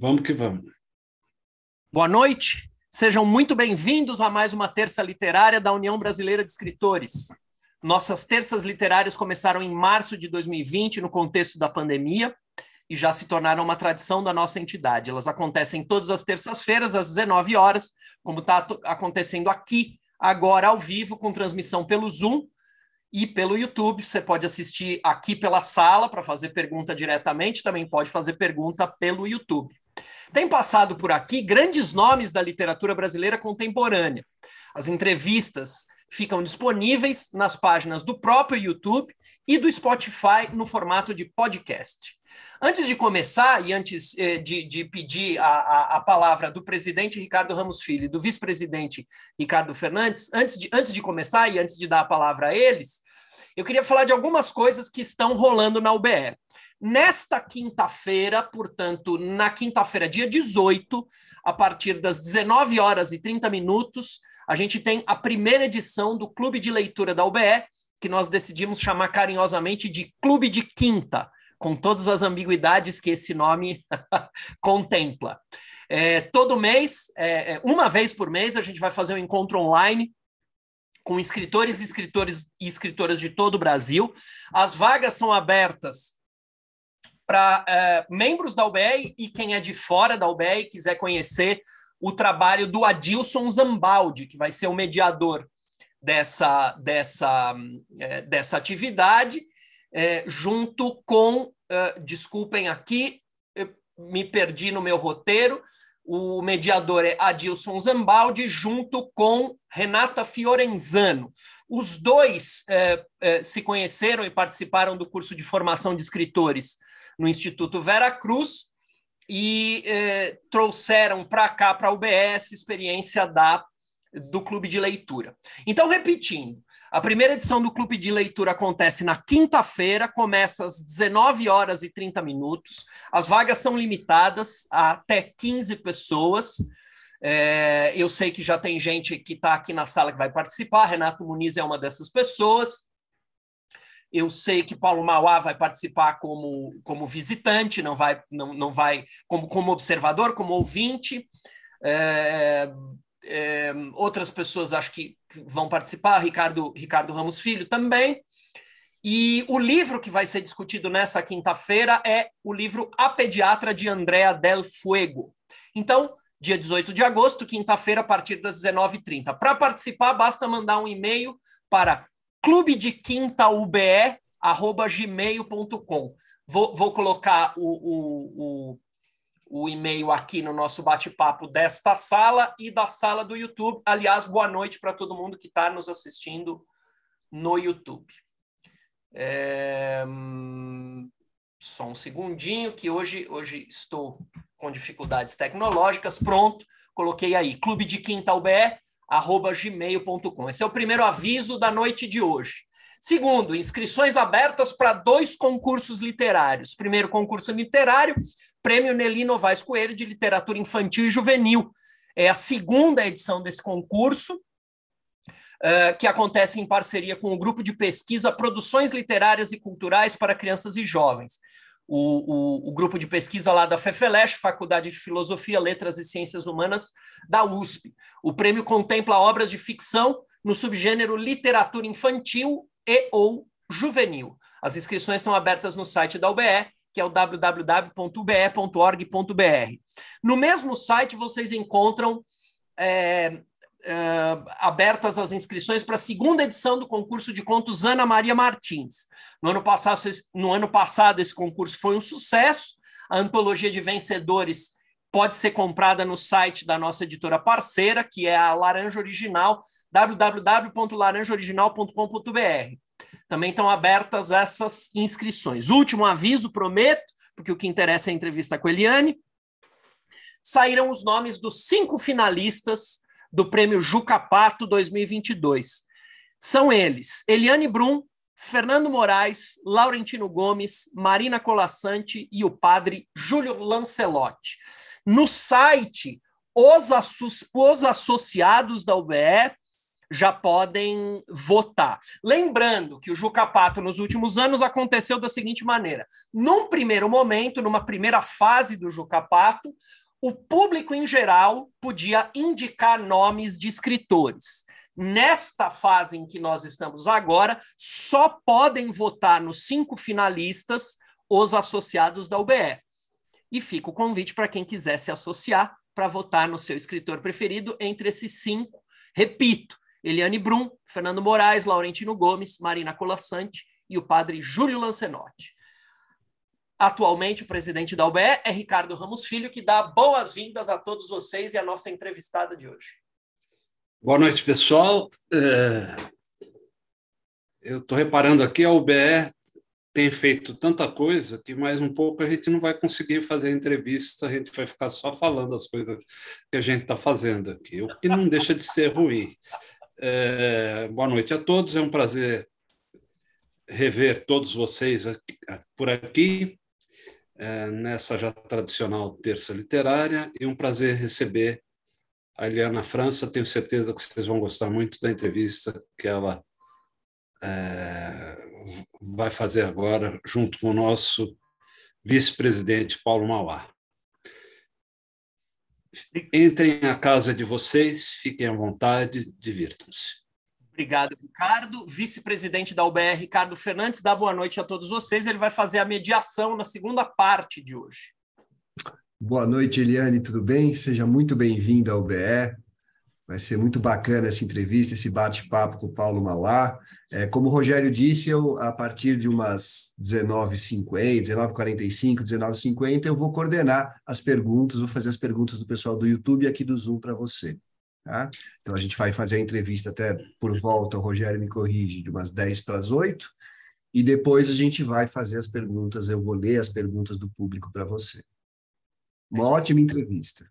Vamos que vamos. Boa noite, sejam muito bem-vindos a mais uma terça literária da União Brasileira de Escritores. Nossas terças literárias começaram em março de 2020, no contexto da pandemia, e já se tornaram uma tradição da nossa entidade. Elas acontecem todas as terças-feiras, às 19 horas, como está acontecendo aqui, agora ao vivo, com transmissão pelo Zoom e pelo YouTube. Você pode assistir aqui pela sala para fazer pergunta diretamente, também pode fazer pergunta pelo YouTube. Tem passado por aqui grandes nomes da literatura brasileira contemporânea. As entrevistas ficam disponíveis nas páginas do próprio YouTube e do Spotify no formato de podcast. Antes de começar e antes eh, de, de, pedir a, a, a, palavra do presidente Ricardo Ramos Filho e do vice-presidente Ricardo Fernandes, antes de, antes de começar e antes de dar a palavra a eles, eu queria falar de algumas coisas que estão rolando na UBE. Nesta quinta-feira, portanto, na quinta-feira, dia 18, a partir das 19 horas e 30 minutos, a gente tem a primeira edição do Clube de Leitura da UBE, que nós decidimos chamar carinhosamente de Clube de Quinta com todas as ambiguidades que esse nome contempla. É, todo mês, é, é, uma vez por mês, a gente vai fazer um encontro online com escritores, escritores e escritoras de todo o Brasil. As vagas são abertas para é, membros da UBE e quem é de fora da UBE e quiser conhecer o trabalho do Adilson Zambaldi, que vai ser o mediador dessa, dessa, é, dessa atividade é, junto com, uh, desculpem aqui, me perdi no meu roteiro, o mediador é Adilson Zambaldi, junto com Renata Fiorenzano. Os dois se conheceram e participaram do curso de formação de escritores no Instituto Vera Cruz e eh, trouxeram para cá, para a UBS, experiência da, do clube de leitura. Então, repetindo, a primeira edição do Clube de Leitura acontece na quinta-feira, começa às 19 horas e 30 minutos. As vagas são limitadas a até 15 pessoas. É, eu sei que já tem gente que está aqui na sala que vai participar. Renato Muniz é uma dessas pessoas. Eu sei que Paulo Mauá vai participar como, como visitante, não vai, não, não vai como, como observador, como ouvinte. É, é, outras pessoas acho que vão participar, Ricardo, Ricardo Ramos Filho também. E o livro que vai ser discutido nessa quinta-feira é o livro A Pediatra de Andrea Del Fuego. Então, dia 18 de agosto, quinta-feira, a partir das 19h30. Para participar, basta mandar um e-mail para clubedequintaube.gmail.com. Vou, vou colocar o, o, o o e-mail aqui no nosso bate-papo desta sala e da sala do YouTube. Aliás, boa noite para todo mundo que está nos assistindo no YouTube. É... Só um segundinho, que hoje, hoje estou com dificuldades tecnológicas. Pronto, coloquei aí, clube de quinta UBE, arroba gmail.com. Esse é o primeiro aviso da noite de hoje. Segundo, inscrições abertas para dois concursos literários. Primeiro concurso literário, Prêmio Nelly Novaes Coelho de Literatura Infantil e Juvenil. É a segunda edição desse concurso, uh, que acontece em parceria com o grupo de pesquisa Produções Literárias e Culturais para Crianças e Jovens. O, o, o, grupo de pesquisa lá da FEFELESH, Faculdade de Filosofia, Letras e Ciências Humanas da USP. O prêmio contempla obras de ficção no subgênero literatura infantil e ou juvenil. As inscrições estão abertas no site da UBE que é o www.ube.org.br. No mesmo site você encontram é, é, abertas as inscrições para a segunda edição do concurso de contos Ana Maria Martins. No ano, passado, no ano passado, esse concurso foi um sucesso. A antologia de vencedores pode ser comprada no site da nossa editora parceira, que é a Laranja Original, www.laranjaoriginal.com.br também estão abertas essas inscrições. Último aviso, prometo, porque o que interessa é a entrevista com a Eliane. Saíram os nomes dos cinco finalistas do Prêmio Juca Pato 2022. São eles: Eliane Brum, Fernando Moraes, Laurentino Gomes, Marina Colassante e o padre Júlio Lancelotti. No site, os, os associados da UBE já podem votar. Lembrando que o Jucapato nos últimos anos aconteceu da seguinte maneira: num primeiro momento, numa primeira fase do Jucapato, o público em geral podia indicar nomes de escritores. Nesta fase em que nós estamos agora, só podem votar nos cinco finalistas os associados da UBE. E fica o convite para quem quiser se associar para votar no seu escritor preferido entre esses cinco. Repito, Eliane Brum, Fernando Moraes, Laurentino Gomes, Marina Colassante e o padre Júlio Lancenotti. Atualmente, o presidente da UBE é Ricardo Ramos Filho, que dá boas-vindas a todos vocês e a nossa entrevistada de hoje. Boa noite, pessoal. É... Eu estou reparando aqui, a UBE tem feito tanta coisa que mais um pouco a gente não vai conseguir fazer entrevista, a gente vai ficar só falando as coisas que a gente está fazendo aqui, o que não deixa de ser ruim. É, boa noite a todos, é um prazer rever todos vocês por aqui, é, nessa já tradicional terça literária, e um prazer receber Eliana França. Tenho certeza que vocês vão gostar muito da entrevista que ela é, vai fazer agora, junto com o nosso vice-presidente Paulo Mauá. Entrem na casa de vocês, fiquem à vontade, divirtam-se. Obrigado, Ricardo. Vice-presidente da UBR, Ricardo Fernandes, dá boa noite a todos vocês. Ele vai fazer a mediação na segunda parte de hoje. Boa noite, Eliane, tudo bem? Seja muito bem-vindo ao UBE. Vai ser muito bacana essa entrevista, esse bate-papo com o Paulo Mauá. É, como o Rogério disse, eu, a partir de umas 19h50, 19h45, 19h50, eu vou coordenar as perguntas, vou fazer as perguntas do pessoal do YouTube e aqui do Zoom para você. Tá? Então, a gente vai fazer a entrevista até por volta, o Rogério me corrige, de umas 10 para as 8, e depois a gente vai fazer as perguntas, eu vou ler as perguntas do público para você. Uma ótima entrevista.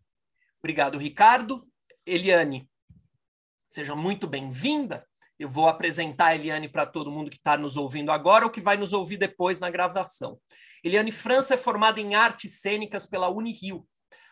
Obrigado, Ricardo. Eliane, seja muito bem-vinda. Eu vou apresentar a Eliane para todo mundo que está nos ouvindo agora ou que vai nos ouvir depois na gravação. Eliane França é formada em artes cênicas pela Unirio.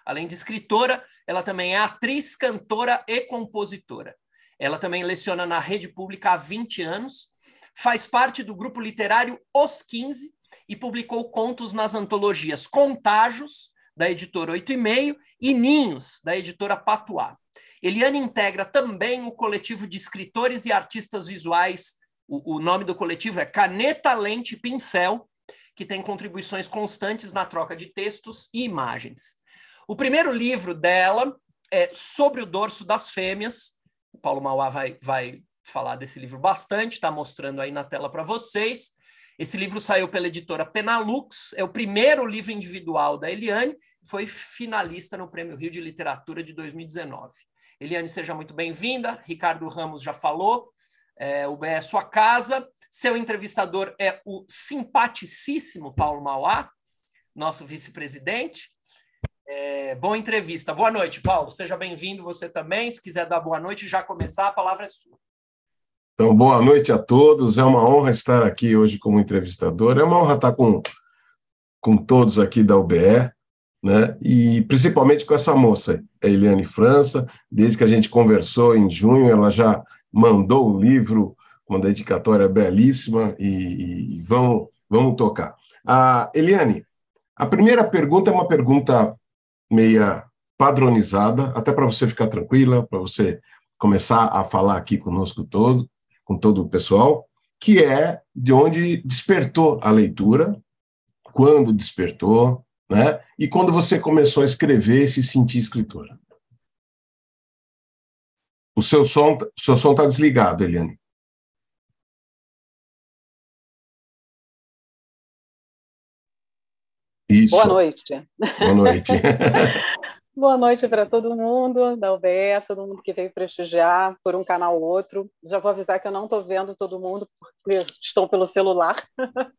Além de escritora, ela também é atriz, cantora e compositora. Ela também leciona na rede pública há 20 anos, faz parte do grupo literário Os 15 e publicou contos nas antologias Contágios, da editora Oito e Meio, e Ninhos, da editora Patuá. Eliane integra também o coletivo de escritores e artistas visuais. O, o nome do coletivo é Caneta, Lente Pincel, que tem contribuições constantes na troca de textos e imagens. O primeiro livro dela é Sobre o Dorso das Fêmeas. O Paulo Mauá vai, vai falar desse livro bastante, está mostrando aí na tela para vocês. Esse livro saiu pela editora Penalux, é o primeiro livro individual da Eliane, foi finalista no Prêmio Rio de Literatura de 2019. Eliane, seja muito bem-vinda. Ricardo Ramos já falou. É, o BE é sua casa. Seu entrevistador é o simpaticíssimo Paulo Mauá, nosso vice-presidente. É, boa entrevista. Boa noite, Paulo. Seja bem-vindo você também. Se quiser dar boa noite, já começar, a palavra é sua. Então, boa noite a todos. É uma honra estar aqui hoje como entrevistador. É uma honra estar com, com todos aqui da UBE né? E principalmente com essa moça, a Eliane França, desde que a gente conversou em junho, ela já mandou o livro uma dedicatória belíssima e, e vamos, vamos tocar. A Eliane, a primeira pergunta é uma pergunta meia padronizada, até para você ficar tranquila, para você começar a falar aqui conosco todo, com todo o pessoal, que é de onde despertou a leitura, quando despertou, né? E quando você começou a escrever e se sentir escritora? O seu som o seu som está desligado, Eliane. Isso. Boa noite. Boa noite. Boa noite para todo mundo da UBE, todo mundo que veio prestigiar por um canal ou outro. Já vou avisar que eu não estou vendo todo mundo porque estou pelo celular,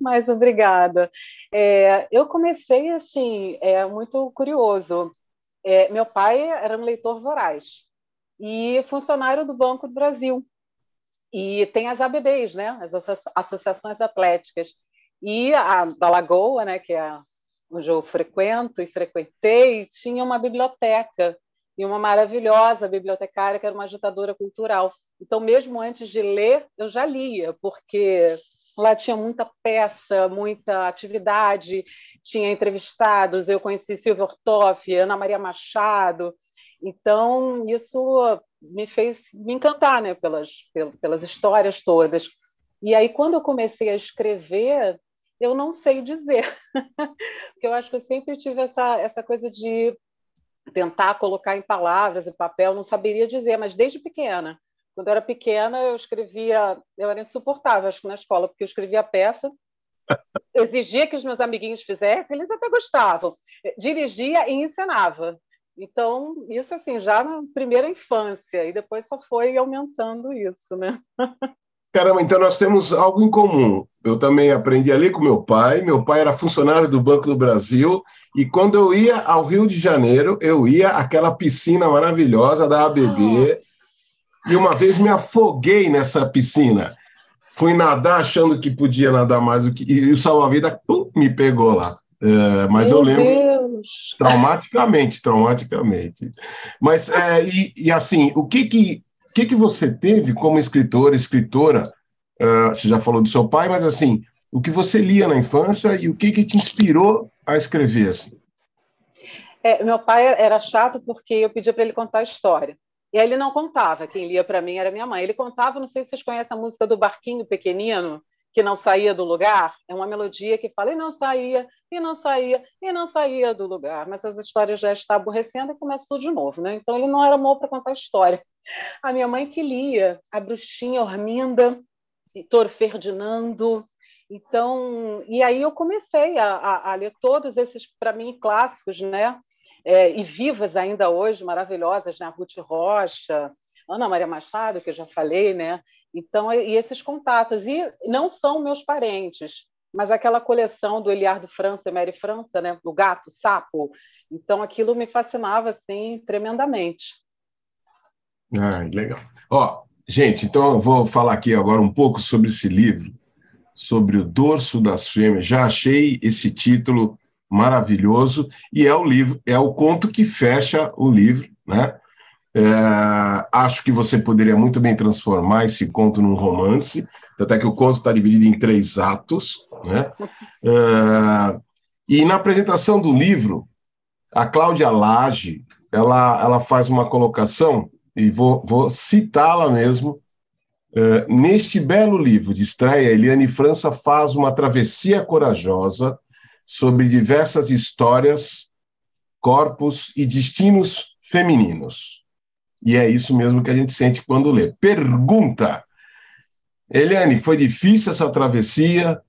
mas obrigada. É, eu comecei assim, é muito curioso. É, meu pai era um leitor voraz e funcionário do Banco do Brasil. E tem as ABBs, né? as associações atléticas. E a da Lagoa, né, que é onde eu frequento e frequentei, tinha uma biblioteca e uma maravilhosa bibliotecária que era uma agitadora cultural. Então, mesmo antes de ler, eu já lia, porque lá tinha muita peça, muita atividade, tinha entrevistados, eu conheci Silvia Ortoff, Ana Maria Machado, então isso me fez me encantar né, pelas, pelas histórias todas. E aí, quando eu comecei a escrever, eu não sei dizer, porque eu acho que eu sempre tive essa, essa coisa de tentar colocar em palavras e papel, não saberia dizer, mas desde pequena. Quando eu era pequena, eu escrevia, eu era insuportável, acho que na escola, porque eu escrevia peça, exigia que os meus amiguinhos fizessem, eles até gostavam, dirigia e ensinava. Então, isso assim, já na primeira infância, e depois só foi aumentando isso, né? Caramba, então nós temos algo em comum. Eu também aprendi a ler com meu pai. Meu pai era funcionário do Banco do Brasil. E quando eu ia ao Rio de Janeiro, eu ia àquela piscina maravilhosa da ABB. E uma vez me afoguei nessa piscina. Fui nadar achando que podia nadar mais do que. E o salva-vida me pegou lá. É, mas meu eu lembro. Deus. Traumaticamente, traumaticamente. Mas, é, e, e assim, o que que o que, que você teve como escritor, escritora? Uh, você já falou do seu pai, mas assim, o que você lia na infância e o que, que te inspirou a escrever? Assim? É, meu pai era chato porque eu pedia para ele contar a história. E aí ele não contava, quem lia para mim era minha mãe. Ele contava, não sei se vocês conhecem a música do Barquinho Pequenino, que não saía do lugar. É uma melodia que fala e não saía, e não saía, e não saía do lugar. Mas as histórias já estão aborrecendo e começa tudo de novo. Né? Então ele não era bom para contar história. A minha mãe que lia A Bruxinha Orminda, Heitor Ferdinando. Então, e aí eu comecei a, a, a ler todos esses, para mim, clássicos, né? É, e vivas ainda hoje, maravilhosas, né? Ruth Rocha, Ana Maria Machado, que eu já falei, né? Então, e esses contatos. E não são meus parentes, mas aquela coleção do Eliardo França e Mary França, né? O gato, sapo. Então, aquilo me fascinava, assim, tremendamente. Ah, legal. Ó, gente, então eu vou falar aqui agora um pouco sobre esse livro, sobre o dorso das fêmeas. Já achei esse título maravilhoso e é o livro, é o conto que fecha o livro, né? É, acho que você poderia muito bem transformar esse conto num romance, até que o conto está dividido em três atos, né? É, e na apresentação do livro, a Cláudia Lage, ela, ela faz uma colocação e vou, vou citá-la mesmo. Uh, neste belo livro de estreia, Eliane França faz uma travessia corajosa sobre diversas histórias, corpos e destinos femininos. E é isso mesmo que a gente sente quando lê. Pergunta: Eliane, foi difícil essa travessia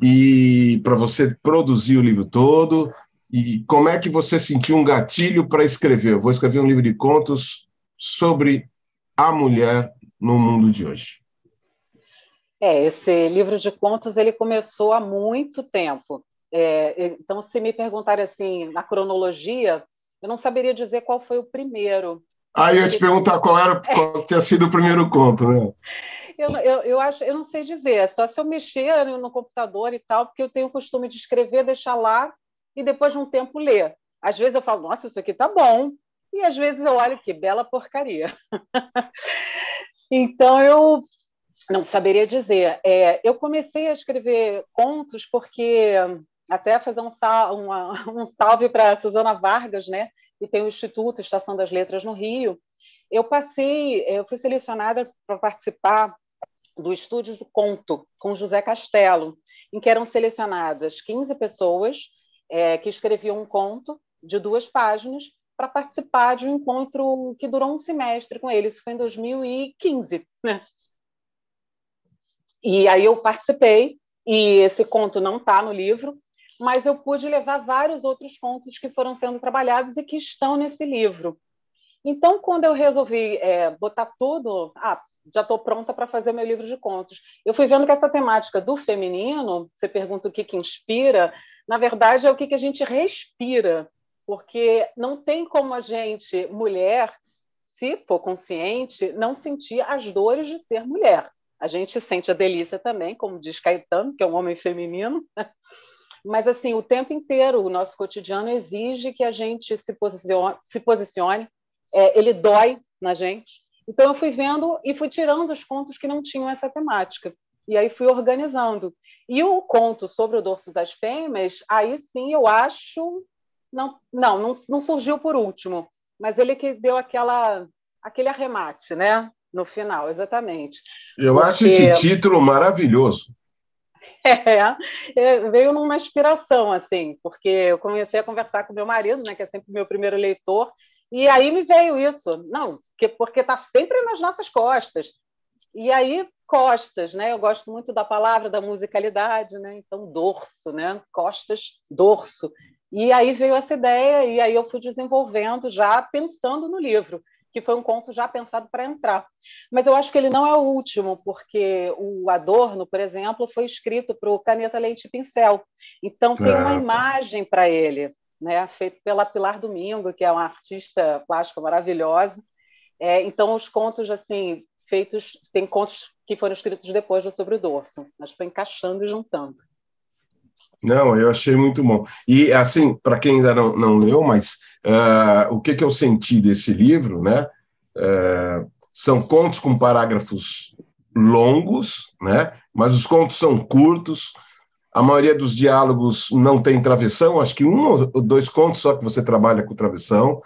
e para você produzir o livro todo? E como é que você sentiu um gatilho para escrever? Eu vou escrever um livro de contos sobre a mulher no mundo de hoje? É, esse livro de contos ele começou há muito tempo. É, então, se me perguntarem assim, na cronologia, eu não saberia dizer qual foi o primeiro. Ah, eu ia te perguntar qual era qual tinha sido o primeiro conto, né? Eu, eu, eu, acho, eu não sei dizer, é só se eu mexer no computador e tal, porque eu tenho o costume de escrever, deixar lá e depois de um tempo ler. Às vezes eu falo, nossa, isso aqui tá bom e às vezes eu olho que bela porcaria. então eu não saberia dizer. É, eu comecei a escrever contos porque até fazer um, sal, uma, um salve para Suzana Vargas, né? Que tem o Instituto Estação das Letras no Rio. Eu passei, eu fui selecionada para participar do estúdio do conto com José Castelo, em que eram selecionadas 15 pessoas é, que escreviam um conto de duas páginas para participar de um encontro que durou um semestre com ele. Isso foi em 2015. Né? E aí eu participei, e esse conto não está no livro, mas eu pude levar vários outros contos que foram sendo trabalhados e que estão nesse livro. Então, quando eu resolvi é, botar tudo, ah, já estou pronta para fazer meu livro de contos. Eu fui vendo que essa temática do feminino, você pergunta o que, que inspira, na verdade é o que, que a gente respira porque não tem como a gente, mulher, se for consciente, não sentir as dores de ser mulher. A gente sente a delícia também, como diz Caetano, que é um homem feminino. Mas, assim, o tempo inteiro, o nosso cotidiano exige que a gente se posicione, se posicione é, ele dói na gente. Então eu fui vendo e fui tirando os contos que não tinham essa temática. E aí fui organizando. E o conto sobre o dorso das fêmeas, aí sim eu acho. Não, não, não, não surgiu por último, mas ele que deu aquela, aquele arremate, né? No final, exatamente. Eu Porque... acho esse título maravilhoso. É, é, veio numa inspiração, assim, porque eu comecei a conversar com meu marido, né, que é sempre meu primeiro leitor, e aí me veio isso, não, que, porque está sempre nas nossas costas. E aí, costas, né? Eu gosto muito da palavra, da musicalidade, né? Então, dorso, né? Costas, dorso. E aí veio essa ideia, e aí eu fui desenvolvendo já pensando no livro, que foi um conto já pensado para entrar. Mas eu acho que ele não é o último, porque o Adorno, por exemplo, foi escrito para o Caneta Leite e Pincel. Então, tem uma imagem para ele, né? feito pela Pilar Domingo, que é uma artista plástica maravilhosa. É, então, os contos, assim, feitos, tem contos que foram escritos depois do Sobre o Dorso, mas foi encaixando e juntando. Não, eu achei muito bom. E, assim, para quem ainda não, não leu, mas uh, o que, que eu senti desse livro, né? Uh, são contos com parágrafos longos, né? Mas os contos são curtos. A maioria dos diálogos não tem travessão, acho que um ou dois contos só que você trabalha com travessão.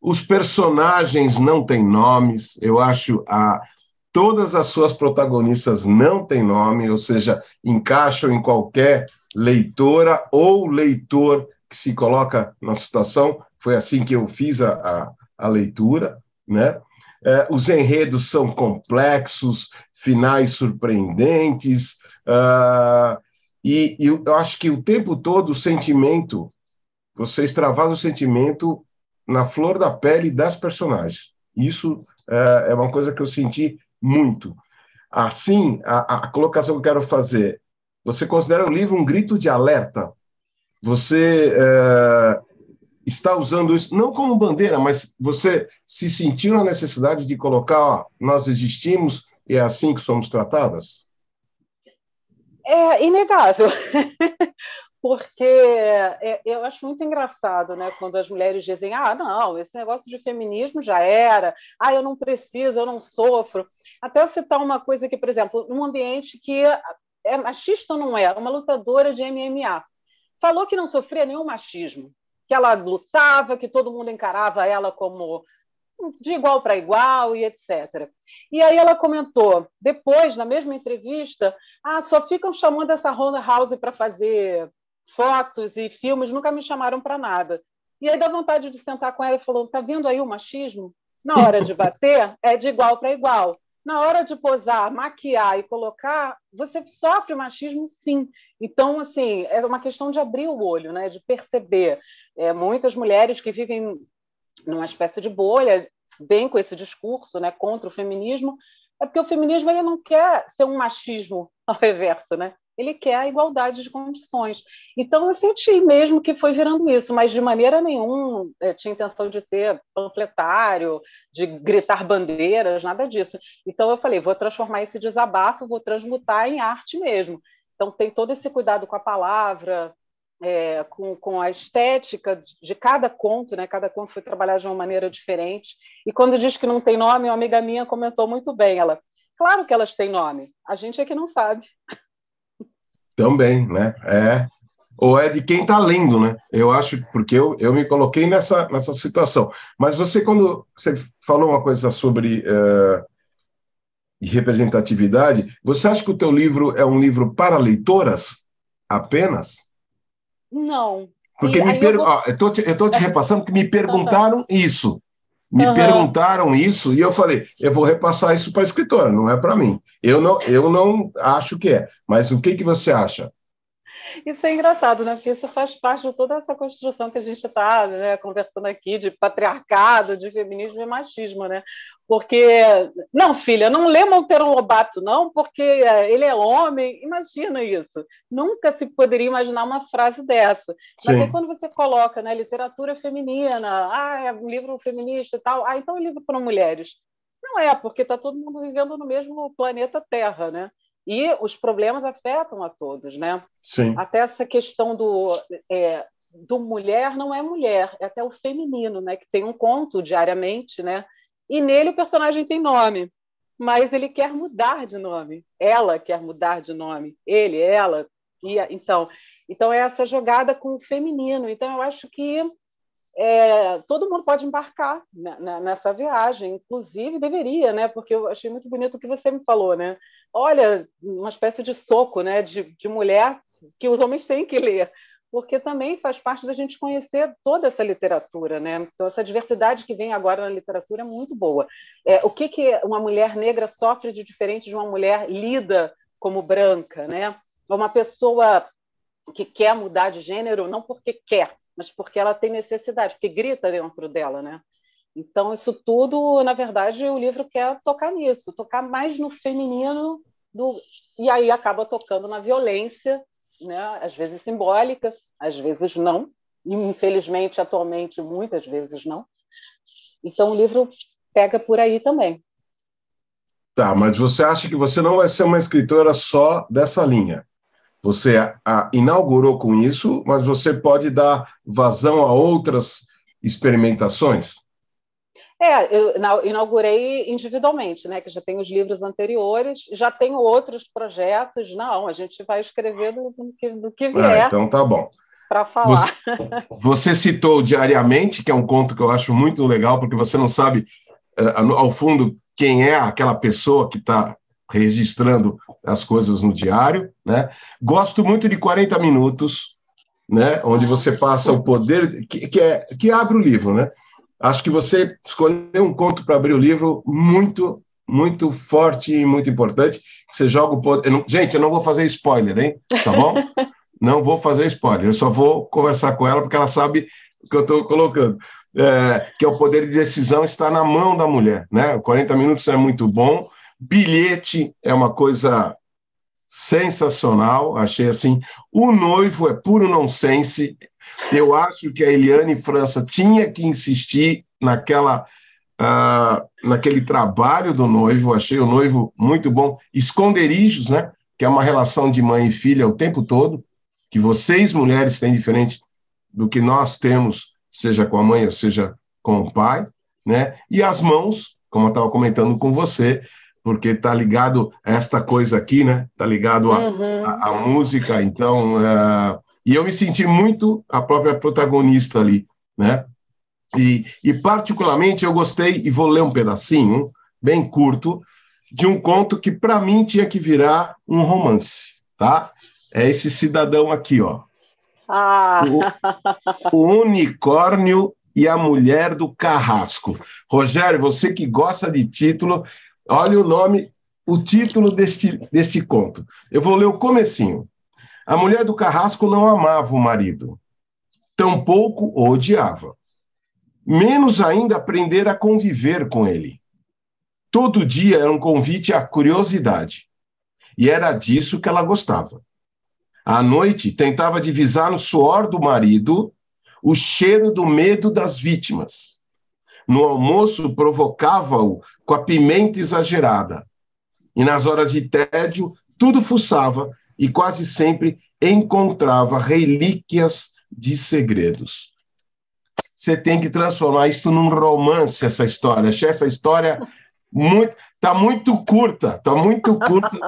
Os personagens não têm nomes, eu acho a, todas as suas protagonistas não têm nome, ou seja, encaixam em qualquer leitora ou leitor que se coloca na situação. Foi assim que eu fiz a, a, a leitura, né? É, os enredos são complexos, finais surpreendentes, uh, e, e, eu acho que o tempo todo o sentimento, você extravasa o sentimento na flor da pele das personagens. Isso é, é uma coisa que eu senti muito. Assim, a, a colocação que eu quero fazer, você considera o livro um grito de alerta? Você é, está usando isso não como bandeira, mas você se sentiu na necessidade de colocar, ó, nós existimos e é assim que somos tratadas? É inegável. porque é, eu acho muito engraçado, né, quando as mulheres dizem: ah, não, esse negócio de feminismo já era, ah, eu não preciso, eu não sofro. Até eu citar uma coisa que, por exemplo, num ambiente que é machista ou não é, uma lutadora de MMA falou que não sofria nenhum machismo, que ela lutava, que todo mundo encarava ela como de igual para igual e etc. E aí ela comentou, depois, na mesma entrevista, ah, só ficam chamando essa Ronda House para fazer fotos e filmes, nunca me chamaram para nada. E aí dá vontade de sentar com ela e falou: tá vendo aí o machismo? Na hora de bater, é de igual para igual. Na hora de posar, maquiar e colocar, você sofre machismo, sim. Então, assim, é uma questão de abrir o olho, né? de perceber. É, muitas mulheres que vivem numa espécie de bolha vêm com esse discurso né, contra o feminismo, é porque o feminismo ele não quer ser um machismo ao reverso, né? Ele quer a igualdade de condições. Então, eu senti mesmo que foi virando isso, mas de maneira nenhuma eh, tinha intenção de ser panfletário, de gritar bandeiras, nada disso. Então, eu falei, vou transformar esse desabafo, vou transmutar em arte mesmo. Então, tem todo esse cuidado com a palavra, é, com, com a estética de cada conto, né? Cada conto foi trabalhado de uma maneira diferente. E quando diz que não tem nome, uma amiga minha comentou muito bem. Ela, claro que elas têm nome, a gente é que não sabe. Também, né? É. Ou é de quem está lendo, né? Eu acho, porque eu, eu me coloquei nessa, nessa situação. Mas você, quando você falou uma coisa sobre uh, representatividade, você acha que o teu livro é um livro para leitoras apenas? Não. Porque e me per... eu, vou... eu tô te, eu tô te repassando que me perguntaram isso. Me uhum. perguntaram isso e eu falei, eu vou repassar isso para a escritora, não é para mim. Eu não, eu não acho que é. Mas o que, que você acha? Isso é engraçado, né? Porque isso faz parte de toda essa construção que a gente está né, conversando aqui de patriarcado, de feminismo e machismo, né? Porque, não, filha, não lê Monteiro Lobato, não, porque ele é homem. Imagina isso. Nunca se poderia imaginar uma frase dessa. Sim. Mas aí, quando você coloca né, literatura feminina, ah, é um livro feminista e tal, ah, então é um livro para mulheres. Não é, porque está todo mundo vivendo no mesmo planeta Terra, né? E os problemas afetam a todos, né? Sim. Até essa questão do. É, do mulher não é mulher, é até o feminino, né? Que tem um conto diariamente, né? E nele o personagem tem nome, mas ele quer mudar de nome. Ela quer mudar de nome. Ele, ela. E, então, então é essa jogada com o feminino. Então eu acho que é, todo mundo pode embarcar nessa viagem, inclusive deveria, né? Porque eu achei muito bonito o que você me falou, né? Olha, uma espécie de soco, né? De, de mulher que os homens têm que ler, porque também faz parte da gente conhecer toda essa literatura, né? Então essa diversidade que vem agora na literatura é muito boa. É, o que que uma mulher negra sofre de diferente de uma mulher lida como branca, né? Uma pessoa que quer mudar de gênero não porque quer, mas porque ela tem necessidade, porque grita dentro dela, né? Então, isso tudo, na verdade, o livro quer tocar nisso, tocar mais no feminino, do... e aí acaba tocando na violência, né? às vezes simbólica, às vezes não, infelizmente, atualmente, muitas vezes não. Então, o livro pega por aí também. Tá, mas você acha que você não vai ser uma escritora só dessa linha? Você a, inaugurou com isso, mas você pode dar vazão a outras experimentações? É, eu inaugurei individualmente, né? Que já tenho os livros anteriores, já tenho outros projetos. Não, a gente vai escrever do, do, que, do que ah, vier. Ah, então tá bom. Para falar. Você, você, citou diariamente, que é um conto que eu acho muito legal, porque você não sabe, eh, ao fundo, quem é aquela pessoa que está registrando as coisas no diário, né? Gosto muito de 40 minutos, né? Onde você passa o poder que, que, é, que abre o livro, né? Acho que você escolheu um conto para abrir o livro muito, muito forte e muito importante. Você joga o poder. Gente, eu não vou fazer spoiler, hein? Tá bom? não vou fazer spoiler. Eu só vou conversar com ela porque ela sabe o que eu estou colocando. É, que é o poder de decisão está na mão da mulher, né? 40 minutos é muito bom Bilhete é uma coisa sensacional, achei assim. O noivo é puro nonsense. Eu acho que a Eliane França tinha que insistir naquela uh, naquele trabalho do noivo. Achei o noivo muito bom. Esconderijos, né? Que é uma relação de mãe e filha o tempo todo, que vocês mulheres têm diferente do que nós temos, seja com a mãe ou seja com o pai, né? E as mãos, como eu estava comentando com você, porque está ligado a esta coisa aqui, né? Está ligado à uhum. música, então. Uh, e eu me senti muito a própria protagonista ali, né? E, e, particularmente eu gostei, e vou ler um pedacinho, bem curto, de um conto que para mim tinha que virar um romance, tá? É esse cidadão aqui, ó. Ah. O, o unicórnio e a mulher do carrasco. Rogério, você que gosta de título, Olha o nome, o título deste, deste conto. Eu vou ler o comecinho. A mulher do carrasco não amava o marido, tampouco o odiava. Menos ainda aprender a conviver com ele. Todo dia era um convite à curiosidade. E era disso que ela gostava. À noite, tentava divisar no suor do marido o cheiro do medo das vítimas no almoço provocava-o com a pimenta exagerada. E nas horas de tédio, tudo fuçava e quase sempre encontrava relíquias de segredos. Você tem que transformar isso num romance, essa história. Achei essa história muito. Está muito curta, está muito curta.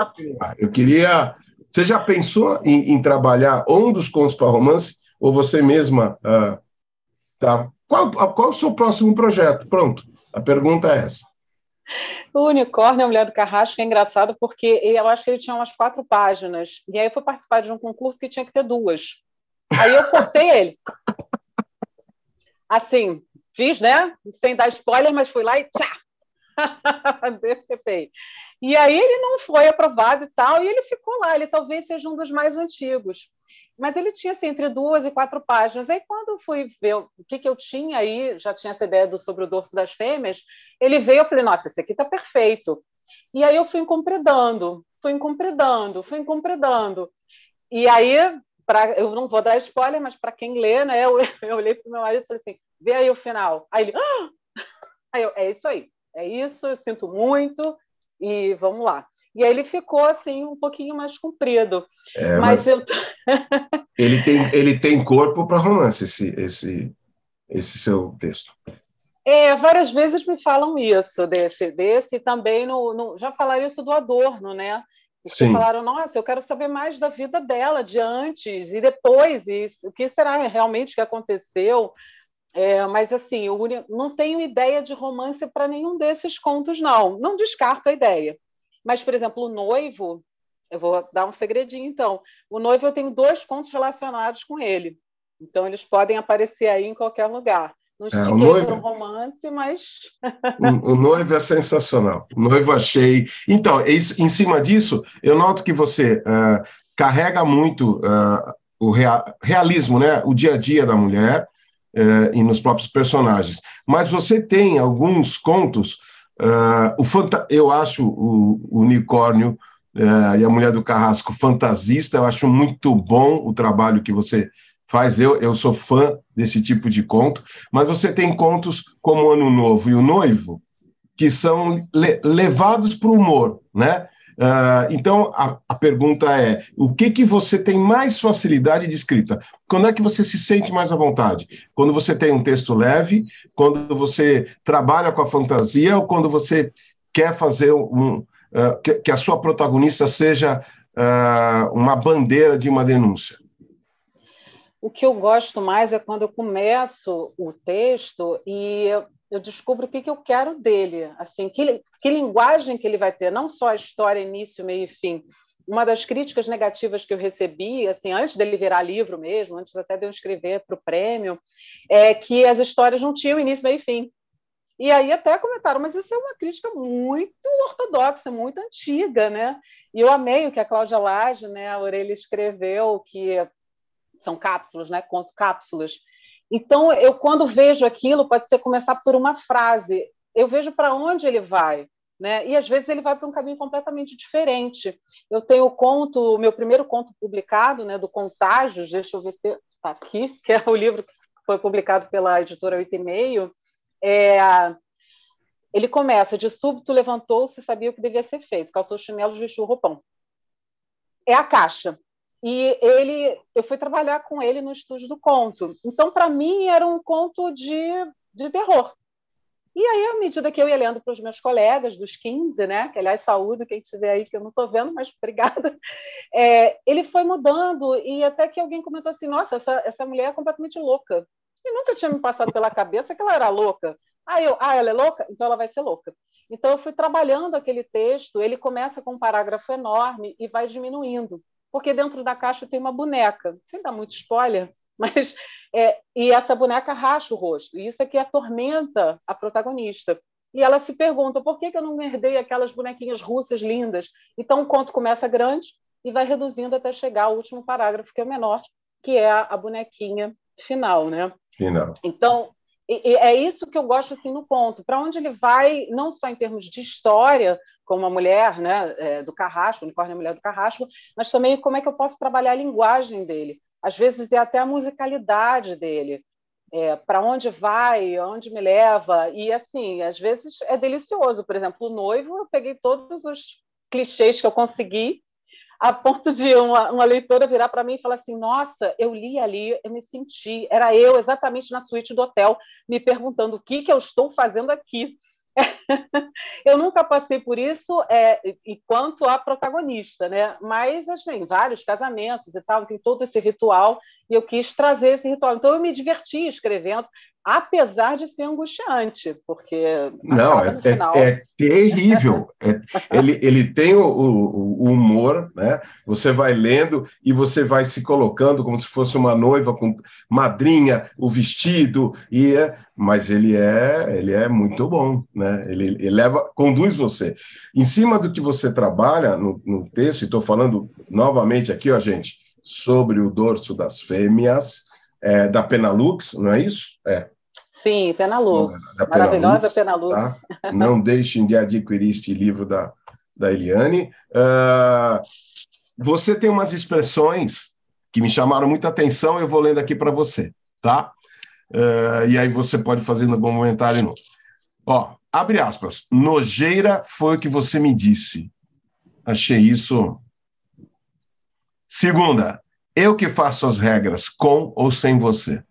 Eu queria. Você já pensou em, em trabalhar um dos contos para romance? Ou você mesma uh, qual, qual o seu próximo projeto? Pronto, a pergunta é essa. O unicórnio, a mulher do Carrasco, é engraçado porque eu acho que ele tinha umas quatro páginas. E aí eu fui participar de um concurso que tinha que ter duas. Aí eu cortei ele. Assim, fiz, né? Sem dar spoiler, mas fui lá e tchá! Decepei. E aí ele não foi aprovado e tal, e ele ficou lá. Ele talvez seja um dos mais antigos mas ele tinha assim, entre duas e quatro páginas. Aí, quando eu fui ver o que, que eu tinha aí, já tinha essa ideia do, sobre o dorso das fêmeas, ele veio, eu falei, nossa, esse aqui está perfeito. E aí eu fui incompredando, fui incompredando, fui incompredando. E aí, pra, eu não vou dar spoiler, mas para quem lê, né, eu, eu olhei para o meu marido e falei assim, vê aí o final. Aí ele, ah! aí eu, é isso aí, é isso, eu sinto muito, e vamos lá. E aí ele ficou assim um pouquinho mais comprido. É, mas, mas eu... ele, tem, ele tem corpo para romance, esse, esse, esse seu texto. É, várias vezes me falam isso desse, desse e também no, no, já falaram isso do Adorno, né? Falaram, nossa, eu quero saber mais da vida dela, de antes e depois, e o que será realmente que aconteceu. É, mas assim, eu não tenho ideia de romance para nenhum desses contos, não. Não descarto a ideia. Mas, por exemplo, o noivo, eu vou dar um segredinho, então. O noivo eu tenho dois contos relacionados com ele. Então, eles podem aparecer aí em qualquer lugar. Não é, o noivo... um romance, mas. o, o, noivo é sensacional. O noivo achei. Então, em cima disso, eu noto que você uh, carrega muito uh, o realismo, né? o dia a dia da mulher uh, e nos próprios personagens. Mas você tem alguns contos. O fanta... Eu acho o, o unicórnio e a mulher do carrasco fantasista, eu acho muito bom o trabalho que você faz. Eu, eu sou fã desse tipo de conto, mas você tem contos como o Ano Novo e o Noivo, que são le levados para o humor, né? Uh, então, a, a, pergunta é: o que, que você tem mais facilidade de escrita? Quando é que você se sente mais à vontade? Quando você tem um texto leve, quando você trabalha com a fantasia, ou quando você quer fazer um. Uh, que, que, a sua protagonista seja uh, uma bandeira de uma denúncia? o que eu gosto mais é quando eu começo o texto e eu descubro o que, que eu quero dele, assim, que, que linguagem que ele vai ter, não só a história, início, meio e fim. Uma das críticas negativas que eu recebi, assim, antes dele virar livro mesmo, antes até de eu escrever para o prêmio, é que as histórias não tinham início, meio e fim. E aí até comentaram, mas isso é uma crítica muito ortodoxa, muito antiga, né? E eu amei o que a Cláudia Lage, né, a Aurelia escreveu, que são cápsulas, né? Conto cápsulas. Então, eu quando vejo aquilo, pode ser começar por uma frase, eu vejo para onde ele vai, né? E às vezes ele vai para um caminho completamente diferente. Eu tenho o conto, o meu primeiro conto publicado, né, do Contágios, deixa eu ver se está aqui, que é o livro que foi publicado pela editora Oito e Meio. É, ele começa de súbito levantou-se, sabia o que devia ser feito, calçou chinelos, vestiu o roupão. É a caixa. E ele, eu fui trabalhar com ele no estúdio do conto. Então, para mim, era um conto de, de terror. E aí, à medida que eu ia lendo para os meus colegas dos 15, né? Que, aliás, saúde quem estiver aí, que eu não estou vendo, mas obrigada. É, ele foi mudando, e até que alguém comentou assim: nossa, essa, essa mulher é completamente louca. E nunca tinha me passado pela cabeça que ela era louca. Aí eu, ah, ela é louca? Então ela vai ser louca. Então eu fui trabalhando aquele texto, ele começa com um parágrafo enorme e vai diminuindo porque dentro da caixa tem uma boneca, sem dar muito spoiler, mas é, e essa boneca racha o rosto, e isso é que atormenta a protagonista. E ela se pergunta por que, que eu não herdei aquelas bonequinhas russas lindas? Então o conto começa grande e vai reduzindo até chegar ao último parágrafo, que é o menor, que é a, a bonequinha final, né? Final. Então, e, e é isso que eu gosto assim no conto, para onde ele vai, não só em termos de história, como a mulher né, é, do Carrasco, unicórnio é a mulher do Carrasco, mas também como é que eu posso trabalhar a linguagem dele. Às vezes é até a musicalidade dele, é, para onde vai, onde me leva. E assim, às vezes é delicioso. Por exemplo, o noivo, eu peguei todos os clichês que eu consegui a ponto de uma, uma leitora virar para mim e falar assim: Nossa, eu li ali, eu me senti, era eu exatamente na suíte do hotel, me perguntando o que, que eu estou fazendo aqui. eu nunca passei por isso é, enquanto a protagonista, né? Mas assim, vários casamentos e tal, tem todo esse ritual e eu quis trazer esse ritual. Então eu me diverti escrevendo, apesar de ser angustiante, porque não é, final... é, é, terrível. É, ele, ele tem o, o, o, humor, né? Você vai lendo e você vai se colocando como se fosse uma noiva com madrinha, o vestido e é, mas ele é ele é muito bom, né? Ele, ele leva conduz você em cima do que você trabalha no, no texto. Estou falando novamente aqui, ó, gente, sobre o dorso das fêmeas é, da Penalux, não é isso? É. Sim, Penalux. Da Maravilhosa Penalux. Tá? Não deixem de adquirir este livro da, da Eliane. Uh, você tem umas expressões que me chamaram muita atenção, eu vou lendo aqui para você, tá? Uh, e aí você pode fazer no bom comentário novo. Ó, abre aspas. Nojeira foi o que você me disse. Achei isso. Segunda, eu que faço as regras com ou sem você.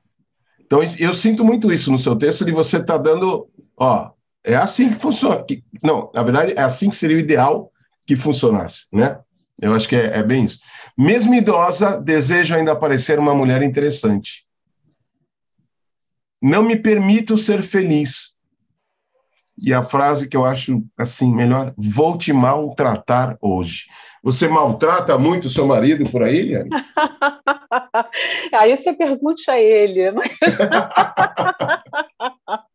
Então, eu sinto muito isso no seu texto, de você estar tá dando, ó, é assim que funciona. Que, não, na verdade, é assim que seria o ideal que funcionasse, né? Eu acho que é, é bem isso. Mesmo idosa, desejo ainda parecer uma mulher interessante. Não me permito ser feliz. E a frase que eu acho assim melhor, vou te maltratar hoje. Você maltrata muito o seu marido por aí, Liane? aí você pergunte a ele. Mas...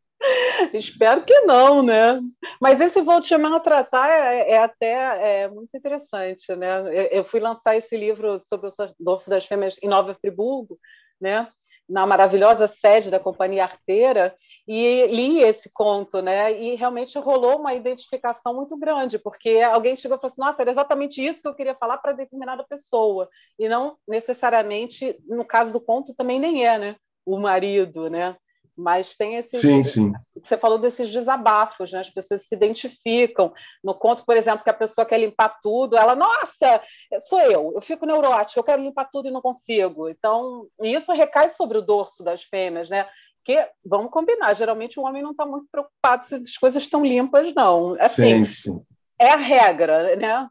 Espero que não, né? Mas esse Vou Te Maltratar é, é até é muito interessante, né? Eu, eu, fui lançar esse livro sobre o dorso das fêmeas em Nova Friburgo, né? Na maravilhosa sede da Companhia Arteira e li esse conto, né? E realmente rolou uma identificação muito grande, porque alguém chegou e falou assim: nossa, era exatamente isso que eu queria falar para determinada pessoa, e não necessariamente, no caso do conto, também nem é, né? O marido, né? Mas tem esse. Sim, sim. Você falou desses desabafos, né? As pessoas se identificam. No conto, por exemplo, que a pessoa quer limpar tudo, ela, nossa, sou eu, eu fico neurótica, eu quero limpar tudo e não consigo. Então, isso recai sobre o dorso das fêmeas, né? Porque, vamos combinar, geralmente o homem não está muito preocupado se as coisas estão limpas, não. Assim, sim, sim. É a regra, né?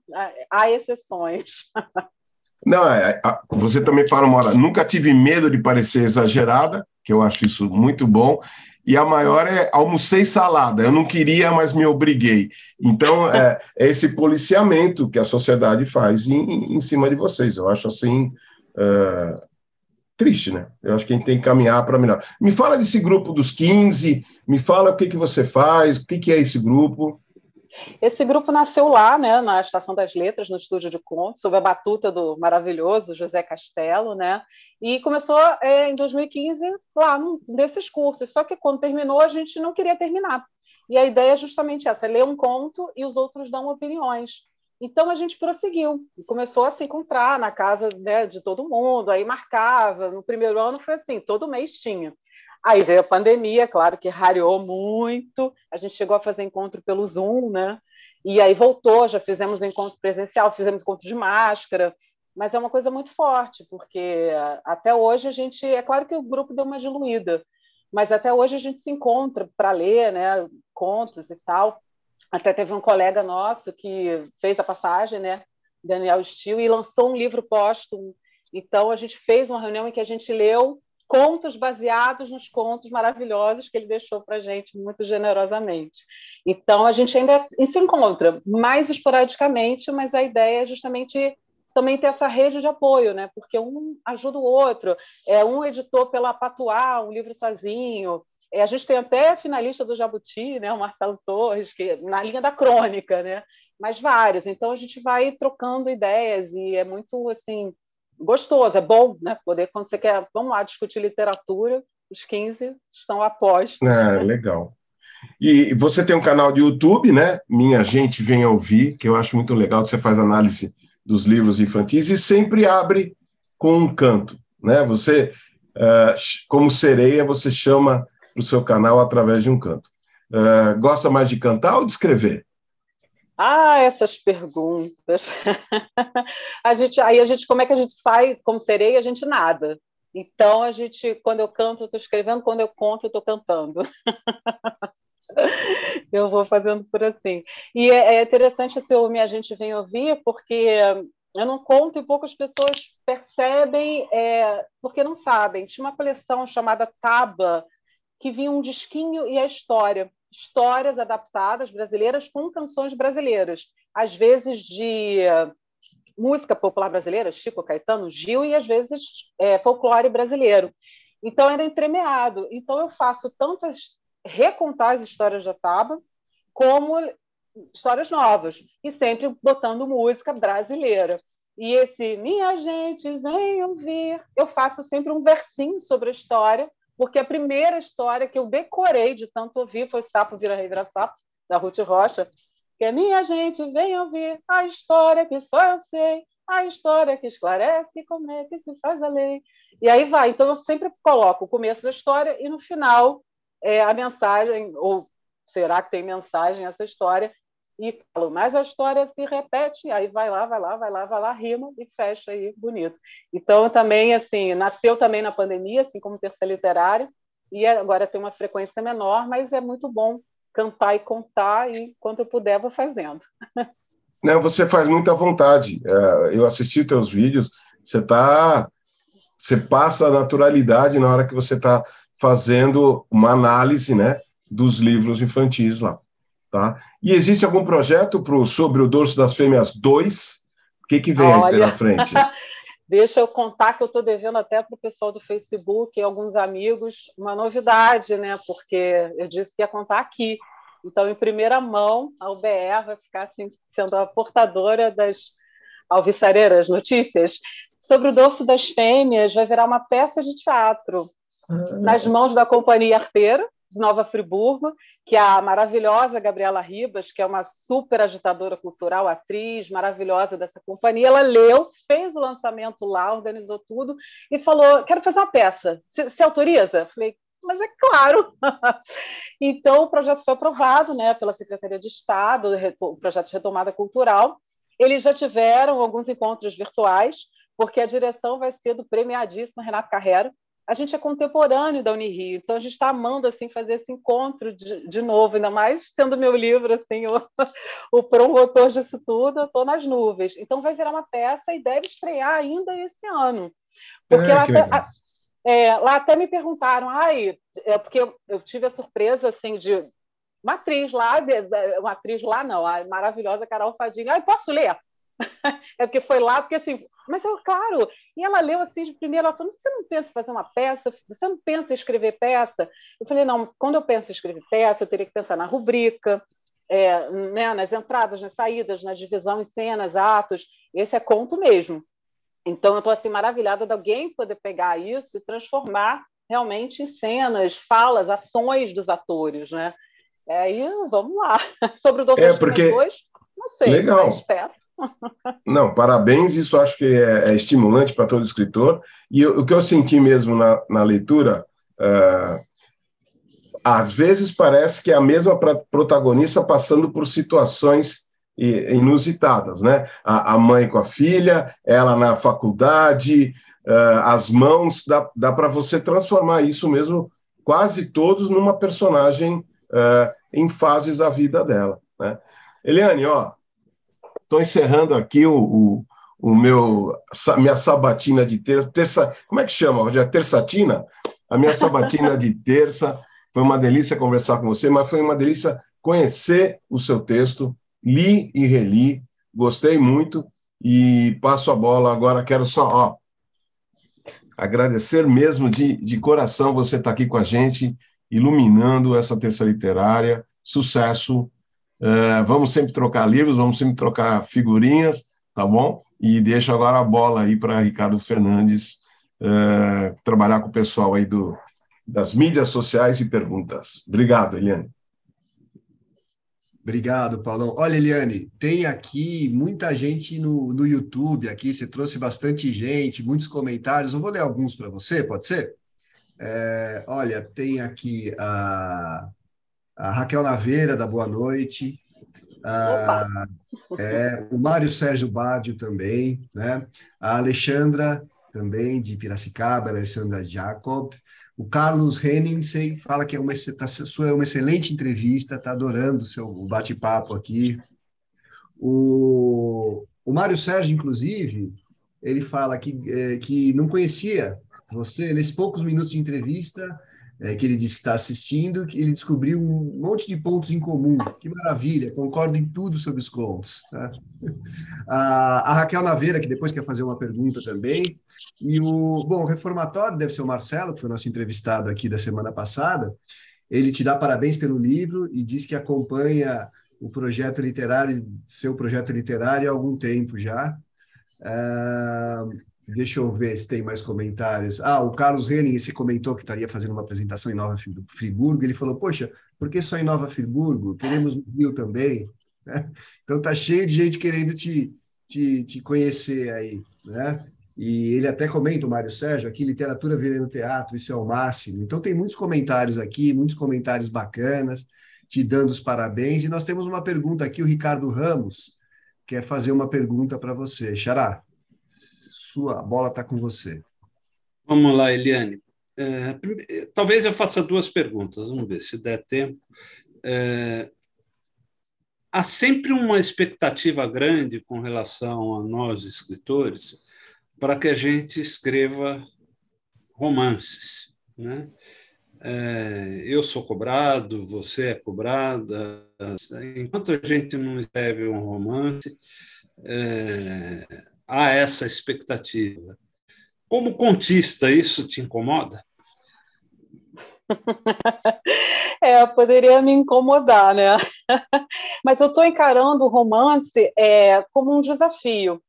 Há exceções. Não, é, você também fala uma hora, nunca tive medo de parecer exagerada, que eu acho isso muito bom. E a maior é almocei salada. Eu não queria, mas me obriguei. Então, é, é esse policiamento que a sociedade faz em, em cima de vocês. Eu acho assim. É, triste, né? Eu acho que a gente tem que caminhar para melhor. Me fala desse grupo dos 15, me fala o que, que você faz, o que, que é esse grupo. Esse grupo nasceu lá, né, na Estação das Letras, no estúdio de contos, sob a batuta do maravilhoso José Castelo, né, e começou é, em 2015 lá num desses cursos. Só que quando terminou, a gente não queria terminar. E a ideia é justamente essa: é ler um conto e os outros dão opiniões. Então a gente prosseguiu e começou a se encontrar na casa né, de todo mundo, aí marcava. No primeiro ano foi assim, todo mês tinha. Aí veio a pandemia, claro que rareou muito. A gente chegou a fazer encontro pelo Zoom, né? E aí voltou, já fizemos encontro presencial, fizemos encontro de máscara, mas é uma coisa muito forte, porque até hoje a gente, é claro que o grupo deu uma diluída, mas até hoje a gente se encontra para ler, né, contos e tal. Até teve um colega nosso que fez a passagem, né, Daniel Steele, e lançou um livro póstumo. Então a gente fez uma reunião em que a gente leu contos baseados nos contos maravilhosos que ele deixou para a gente muito generosamente. Então, a gente ainda se encontra mais esporadicamente, mas a ideia é justamente também ter essa rede de apoio, né? porque um ajuda o outro. É, um editor pela Patuá, um livro sozinho. É, a gente tem até finalista do Jabuti, né? o Marcelo Torres, que na linha da crônica, né? mas vários. Então, a gente vai trocando ideias e é muito assim gostoso, é bom, né? Poder, quando você quer, vamos lá, discutir literatura, os 15 estão apostos. É, legal. E você tem um canal de YouTube, né? Minha Gente Vem Ouvir, que eu acho muito legal, que você faz análise dos livros infantis e sempre abre com um canto, né? Você, uh, como sereia, você chama para o seu canal através de um canto. Uh, gosta mais de cantar ou de escrever? Ah, essas perguntas. a gente, aí a gente, como é que a gente sai como sereia? A gente nada. Então a gente, quando eu canto, estou escrevendo, quando eu conto, estou cantando. eu vou fazendo por assim. E é, é interessante se o minha gente vem ouvir, porque eu não conto e poucas pessoas percebem, é, porque não sabem. Tinha uma coleção chamada Taba, que vinha um disquinho e a história histórias adaptadas brasileiras com canções brasileiras, às vezes de música popular brasileira, Chico Caetano, Gil, e às vezes é, folclore brasileiro. Então era entremeado. Então eu faço tantas recontar as histórias da Taba como histórias novas e sempre botando música brasileira. E esse minha gente vem ouvir, eu faço sempre um versinho sobre a história porque a primeira história que eu decorei de tanto ouvir foi Sapo Vira Rei Vira Sapo, da Ruth Rocha, que é minha gente, vem ouvir a história que só eu sei, a história que esclarece como é que se faz a lei. E aí vai. Então, eu sempre coloco o começo da história e no final é, a mensagem, ou será que tem mensagem essa história, e falo, mas a história se repete, aí vai lá, vai lá, vai lá, vai lá, rima e fecha aí, bonito. Então, também, assim, nasceu também na pandemia, assim como terça literária, e agora tem uma frequência menor, mas é muito bom cantar e contar, e quando eu puder, vou fazendo. Não, você faz muita vontade. É, eu assisti teus vídeos, você tá, você passa a naturalidade na hora que você está fazendo uma análise, né, dos livros infantis lá. Tá? E existe algum projeto pro, sobre o dorso das fêmeas 2? O que, que vem Olha, aí pela frente? Deixa eu contar que eu estou devendo até para o pessoal do Facebook e alguns amigos uma novidade, né? Porque eu disse que ia contar aqui. Então, em primeira mão, a UBR vai ficar assim, sendo a portadora das alvissareiras notícias. Sobre o dorso das fêmeas, vai virar uma peça de teatro ah. nas mãos da Companhia Arteira, de Nova Friburgo, que é a maravilhosa Gabriela Ribas, que é uma super agitadora cultural, atriz maravilhosa dessa companhia, ela leu, fez o lançamento lá, organizou tudo e falou: quero fazer uma peça. Você autoriza? Falei, mas é claro. então, o projeto foi aprovado né, pela Secretaria de Estado, o projeto de retomada cultural. Eles já tiveram alguns encontros virtuais, porque a direção vai ser do premiadíssimo Renato Carrera, a gente é contemporâneo da Unirio, então a gente está amando assim fazer esse encontro de, de novo, ainda mais sendo meu livro assim o, o promotor disso tudo, eu estou nas nuvens. Então vai virar uma peça e deve estrear ainda esse ano, porque é, lá, até, é, lá, até, me perguntaram, ai, é porque eu, eu, tive a surpresa assim de uma atriz lá, de, uma atriz lá não, a maravilhosa Carol Fadinho, ai, posso ler? é porque foi lá, porque assim, mas eu, claro, e ela leu assim de primeira, ela falou: você não pensa em fazer uma peça? Você não pensa em escrever peça? Eu falei: não, quando eu penso em escrever peça, eu teria que pensar na rubrica, é, né, nas entradas, nas saídas, na divisão em cenas, atos. Esse é conto mesmo. Então, eu estou assim maravilhada de alguém poder pegar isso e transformar realmente em cenas, falas, ações dos atores, né? Aí, vamos lá. Sobre o Doutor é porque... 2, não sei, Legal. mas peça. Não, parabéns, isso acho que é, é estimulante para todo escritor. E eu, o que eu senti mesmo na, na leitura, uh, às vezes parece que é a mesma protagonista passando por situações inusitadas, né? A, a mãe com a filha, ela na faculdade, uh, as mãos, dá, dá para você transformar isso mesmo, quase todos, numa personagem uh, em fases da vida dela, né? Eliane, ó, Estou encerrando aqui o, o, o, meu minha sabatina de terça, terça. Como é que chama, Rogério? Terçatina? A minha sabatina de terça. Foi uma delícia conversar com você, mas foi uma delícia conhecer o seu texto. Li e reli, gostei muito e passo a bola agora. Quero só ó, agradecer mesmo de, de coração você estar tá aqui com a gente, iluminando essa terça literária. Sucesso Uh, vamos sempre trocar livros, vamos sempre trocar figurinhas, tá bom? E deixo agora a bola aí para Ricardo Fernandes uh, trabalhar com o pessoal aí do, das mídias sociais e perguntas. Obrigado, Eliane. Obrigado, Paulão. Olha, Eliane, tem aqui muita gente no, no YouTube, aqui você trouxe bastante gente, muitos comentários. Eu vou ler alguns para você, pode ser? É, olha, tem aqui a a Raquel Naveira, da Boa Noite, a, é, o Mário Sérgio Bádio também, né? a Alexandra, também, de Piracicaba, a Alexandra Jacob, o Carlos Henningsen fala que é uma, tá, sua é uma excelente entrevista, está adorando o seu bate-papo aqui. O, o Mário Sérgio, inclusive, ele fala que, é, que não conhecia você, nesses poucos minutos de entrevista, é, que ele disse que está assistindo, que ele descobriu um monte de pontos em comum. Que maravilha, concordo em tudo sobre os contos. Tá? A, a, Raquel Naveira, que depois quer fazer uma pergunta também. E o, bom, o reformatório deve ser o Marcelo, que foi nosso entrevistado aqui da semana passada. Ele te dá parabéns pelo livro e diz que acompanha o projeto literário, seu projeto literário há algum tempo já. Uh, Deixa eu ver se tem mais comentários. Ah, o Carlos Henning, você comentou que estaria fazendo uma apresentação em Nova Friburgo. Ele falou: Poxa, por que só em Nova Friburgo? Queremos no Rio também. Então tá cheio de gente querendo te, te, te conhecer aí. Né? E ele até comenta, o Mário Sérgio, aqui, literatura virando teatro, isso é o máximo. Então tem muitos comentários aqui, muitos comentários bacanas. te dando os parabéns. E nós temos uma pergunta aqui, o Ricardo Ramos quer fazer uma pergunta para você. Xará, sua bola está com você. Vamos lá, Eliane. É, talvez eu faça duas perguntas, vamos ver se der tempo. É, há sempre uma expectativa grande com relação a nós, escritores, para que a gente escreva romances. Né? É, eu sou cobrado, você é cobrada. Enquanto a gente não escreve um romance, é, há essa expectativa. Como contista, isso te incomoda? É, poderia me incomodar, né? Mas eu estou encarando o romance é, como um desafio.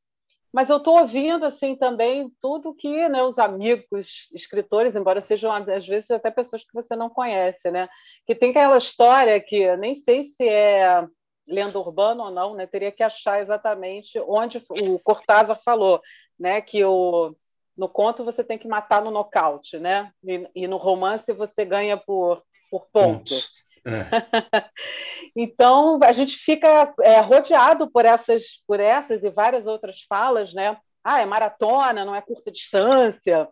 Mas eu estou ouvindo assim também tudo que né, os amigos escritores, embora sejam às vezes até pessoas que você não conhece, né? Que tem aquela história que nem sei se é lenda urbana ou não, né? Teria que achar exatamente onde o Cortázar falou, né? Que o no conto você tem que matar no nocaute, né? E, e no romance você ganha por, por pontos. É. então a gente fica é, rodeado por essas, por essas e várias outras falas, né? Ah, é maratona, não é curta distância.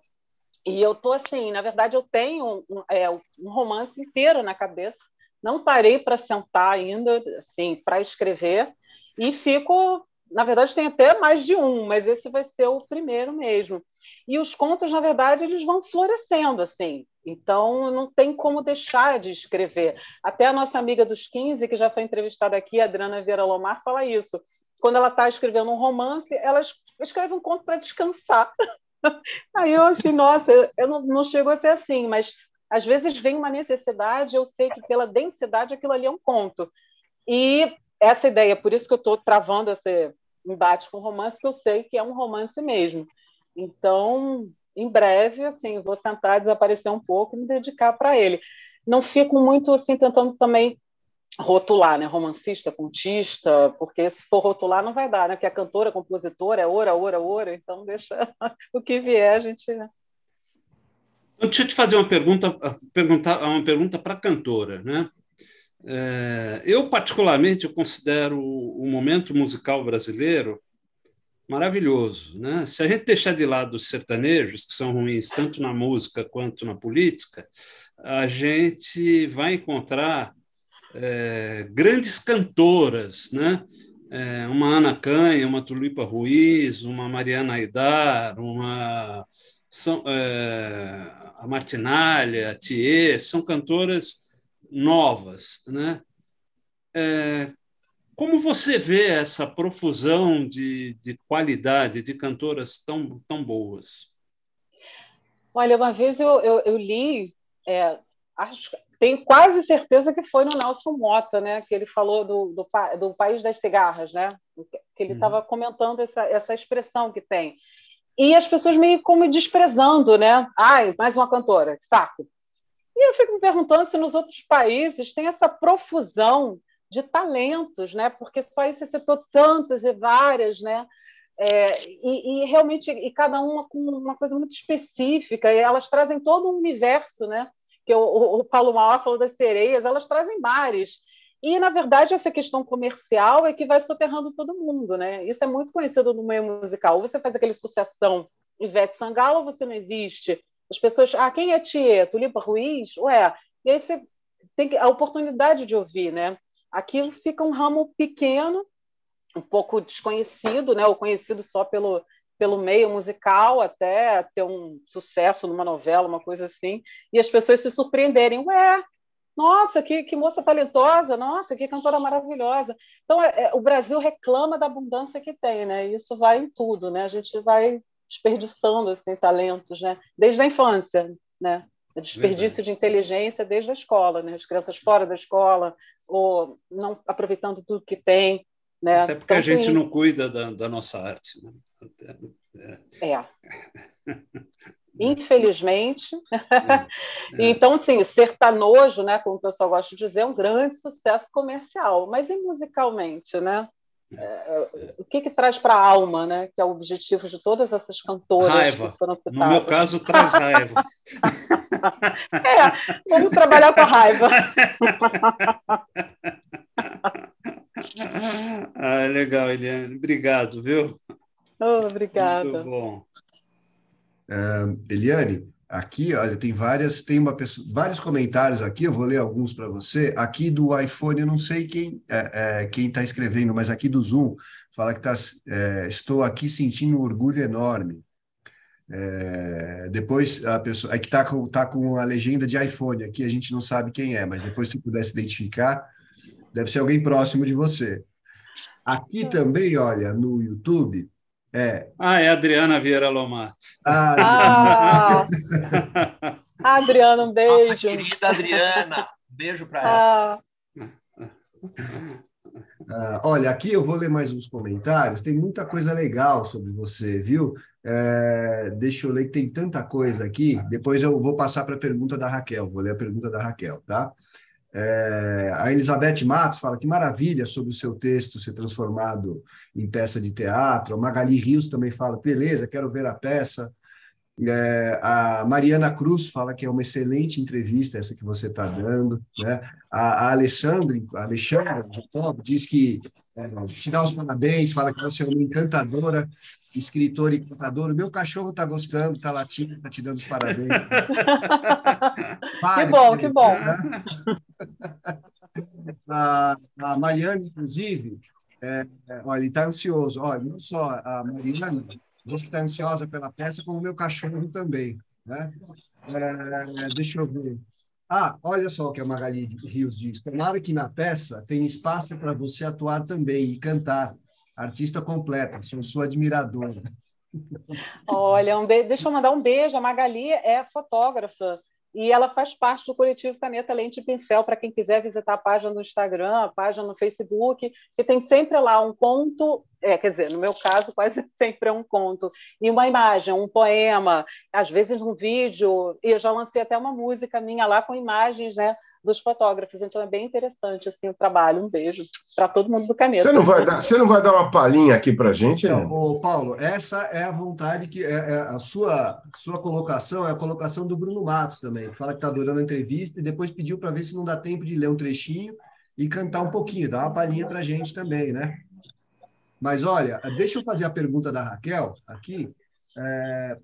E eu tô assim, na verdade eu tenho um, é, um romance inteiro na cabeça. Não parei para sentar ainda, assim, para escrever e fico na verdade, tem até mais de um, mas esse vai ser o primeiro mesmo. E os contos, na verdade, eles vão florescendo, assim. Então, não tem como deixar de escrever. Até a nossa amiga dos 15, que já foi entrevistada aqui, a Adriana Vera Lomar, fala isso. Quando ela está escrevendo um romance, ela escreve um conto para descansar. Aí eu assim, nossa, eu não, não chego a ser assim, mas às vezes vem uma necessidade, eu sei que pela densidade aquilo ali é um conto. E essa ideia, por isso que eu estou travando esse, embate com romance, porque eu sei que é um romance mesmo. Então, em breve, assim, vou sentar, desaparecer um pouco e me dedicar para ele. Não fico muito assim tentando também rotular, né? Romancista, contista, porque se for rotular não vai dar, né? Porque a cantora, compositora é ora, ora, ora, então deixa o que vier a gente. Então, deixa eu te fazer uma pergunta, perguntar uma pergunta para a cantora, né? É, eu, particularmente, considero o momento musical brasileiro maravilhoso. Né? Se a gente deixar de lado os sertanejos, que são ruins tanto na música quanto na política, a gente vai encontrar é, grandes cantoras, né? É, uma Ana Canha, uma Tulipa Ruiz, uma Mariana Aidar, uma são, é, a Martinalha, a Thier, são cantoras novas. Né? É, como você vê essa profusão de, de qualidade de cantoras tão, tão boas? Olha, uma vez eu, eu, eu li, é, acho, tenho quase certeza que foi no Nelson Mota, né, que ele falou do, do, do país das cigarras, né, que ele estava uhum. comentando essa, essa expressão que tem. E as pessoas meio como desprezando, né? Ai, mais uma cantora, saco. E eu fico me perguntando se nos outros países tem essa profusão de talentos, né? Porque só aí você citou tantas e várias, né? É, e, e, realmente, e cada uma com uma coisa muito específica, e elas trazem todo um universo, né? Que o, o Paulo Mauá falou das sereias, elas trazem mares. E, na verdade, essa questão comercial é que vai soterrando todo mundo, né? Isso é muito conhecido no meio musical. Ou você faz aquele sucessão Ivete Sangalo, ou você não existe. As pessoas, ah, quem é Tia? Tulipa Ruiz? Ué, e aí você tem a oportunidade de ouvir, né? Aquilo fica um ramo pequeno, um pouco desconhecido, né? Ou conhecido só pelo, pelo meio musical, até ter um sucesso numa novela, uma coisa assim, e as pessoas se surpreenderem, ué, nossa, que, que moça talentosa, nossa, que cantora maravilhosa. Então, é, é, o Brasil reclama da abundância que tem, né? Isso vai em tudo, né? A gente vai desperdiçando assim, talentos, né? desde a infância. Né? Desperdício Verdade. de inteligência desde a escola, né? as crianças fora da escola, ou não aproveitando tudo que tem. Né? Até porque então, a gente não cuida da, da nossa arte. Né? É. é. Infelizmente. É, é. Então, assim, sertanojo, né, como o pessoal gosta de dizer, é um grande sucesso comercial, mas e musicalmente, né? é, o que, que traz para a alma, né? Que é o objetivo de todas essas cantoras raiva. que foram citadas. No meu caso, traz raiva. é, vamos trabalhar com a raiva. ah, legal, Eliane. Obrigado, viu? Oh, obrigada. Muito bom. Uh, Eliane, aqui, olha, tem várias, tem uma pessoa, vários comentários aqui, eu vou ler alguns para você. Aqui do iPhone, eu não sei quem é, é, quem está escrevendo, mas aqui do Zoom fala que tá, é, estou aqui sentindo um orgulho enorme. É, depois a pessoa, é que está com, tá com a legenda de iPhone aqui, a gente não sabe quem é, mas depois se pudesse identificar, deve ser alguém próximo de você. Aqui também, olha, no YouTube, é. Ah, é Adriana Vieira Lomar. Ah, ah Adriana, um beijo. Nossa querida Adriana, beijo para ela. Ah. Ah, olha, aqui eu vou ler mais uns comentários. Tem muita coisa legal sobre você, viu? É, deixa eu ler que tem tanta coisa aqui. Depois eu vou passar para a pergunta da Raquel. Vou ler a pergunta da Raquel, tá? É, a Elizabeth Matos fala que maravilha sobre o seu texto ser transformado em peça de teatro. A Magali Rios também fala, beleza, quero ver a peça. É, a Mariana Cruz fala que é uma excelente entrevista essa que você está dando. Né? A, a Alexandre, a Alexandra diz que é, te dá os parabéns, fala que você é uma encantadora escritora e contadora. O meu cachorro está gostando, está latindo, está te dando os parabéns. que bom, que bom. Né? a, a Mariana, inclusive, é, é, olha, ele está ansioso. Olha, não só a Mariana diz que está ansiosa pela peça, como o meu cachorro também. Né? É, deixa eu ver. Ah, olha só o que a Magali Rios diz. Tomara que na peça tem espaço para você atuar também e cantar artista completa, sou sua admiradora. Olha, um deixa eu mandar um beijo. A Magali é fotógrafa e ela faz parte do coletivo Caneta Lente e Pincel, para quem quiser visitar a página no Instagram, a página no Facebook, que tem sempre lá um conto, é, quer dizer, no meu caso, quase sempre é um conto, e uma imagem, um poema, às vezes um vídeo, e eu já lancei até uma música minha lá com imagens, né? Dos fotógrafos. Então é bem interessante assim o trabalho. Um beijo para todo mundo do Caneta. Você não vai dar, você não vai dar uma palhinha aqui para gente? Não, ô, Paulo, essa é a vontade que é, é, a sua sua colocação é a colocação do Bruno Matos também. Que fala que está adorando a entrevista e depois pediu para ver se não dá tempo de ler um trechinho e cantar um pouquinho, dar uma palhinha para gente também, né? Mas olha, deixa eu fazer a pergunta da Raquel aqui. É,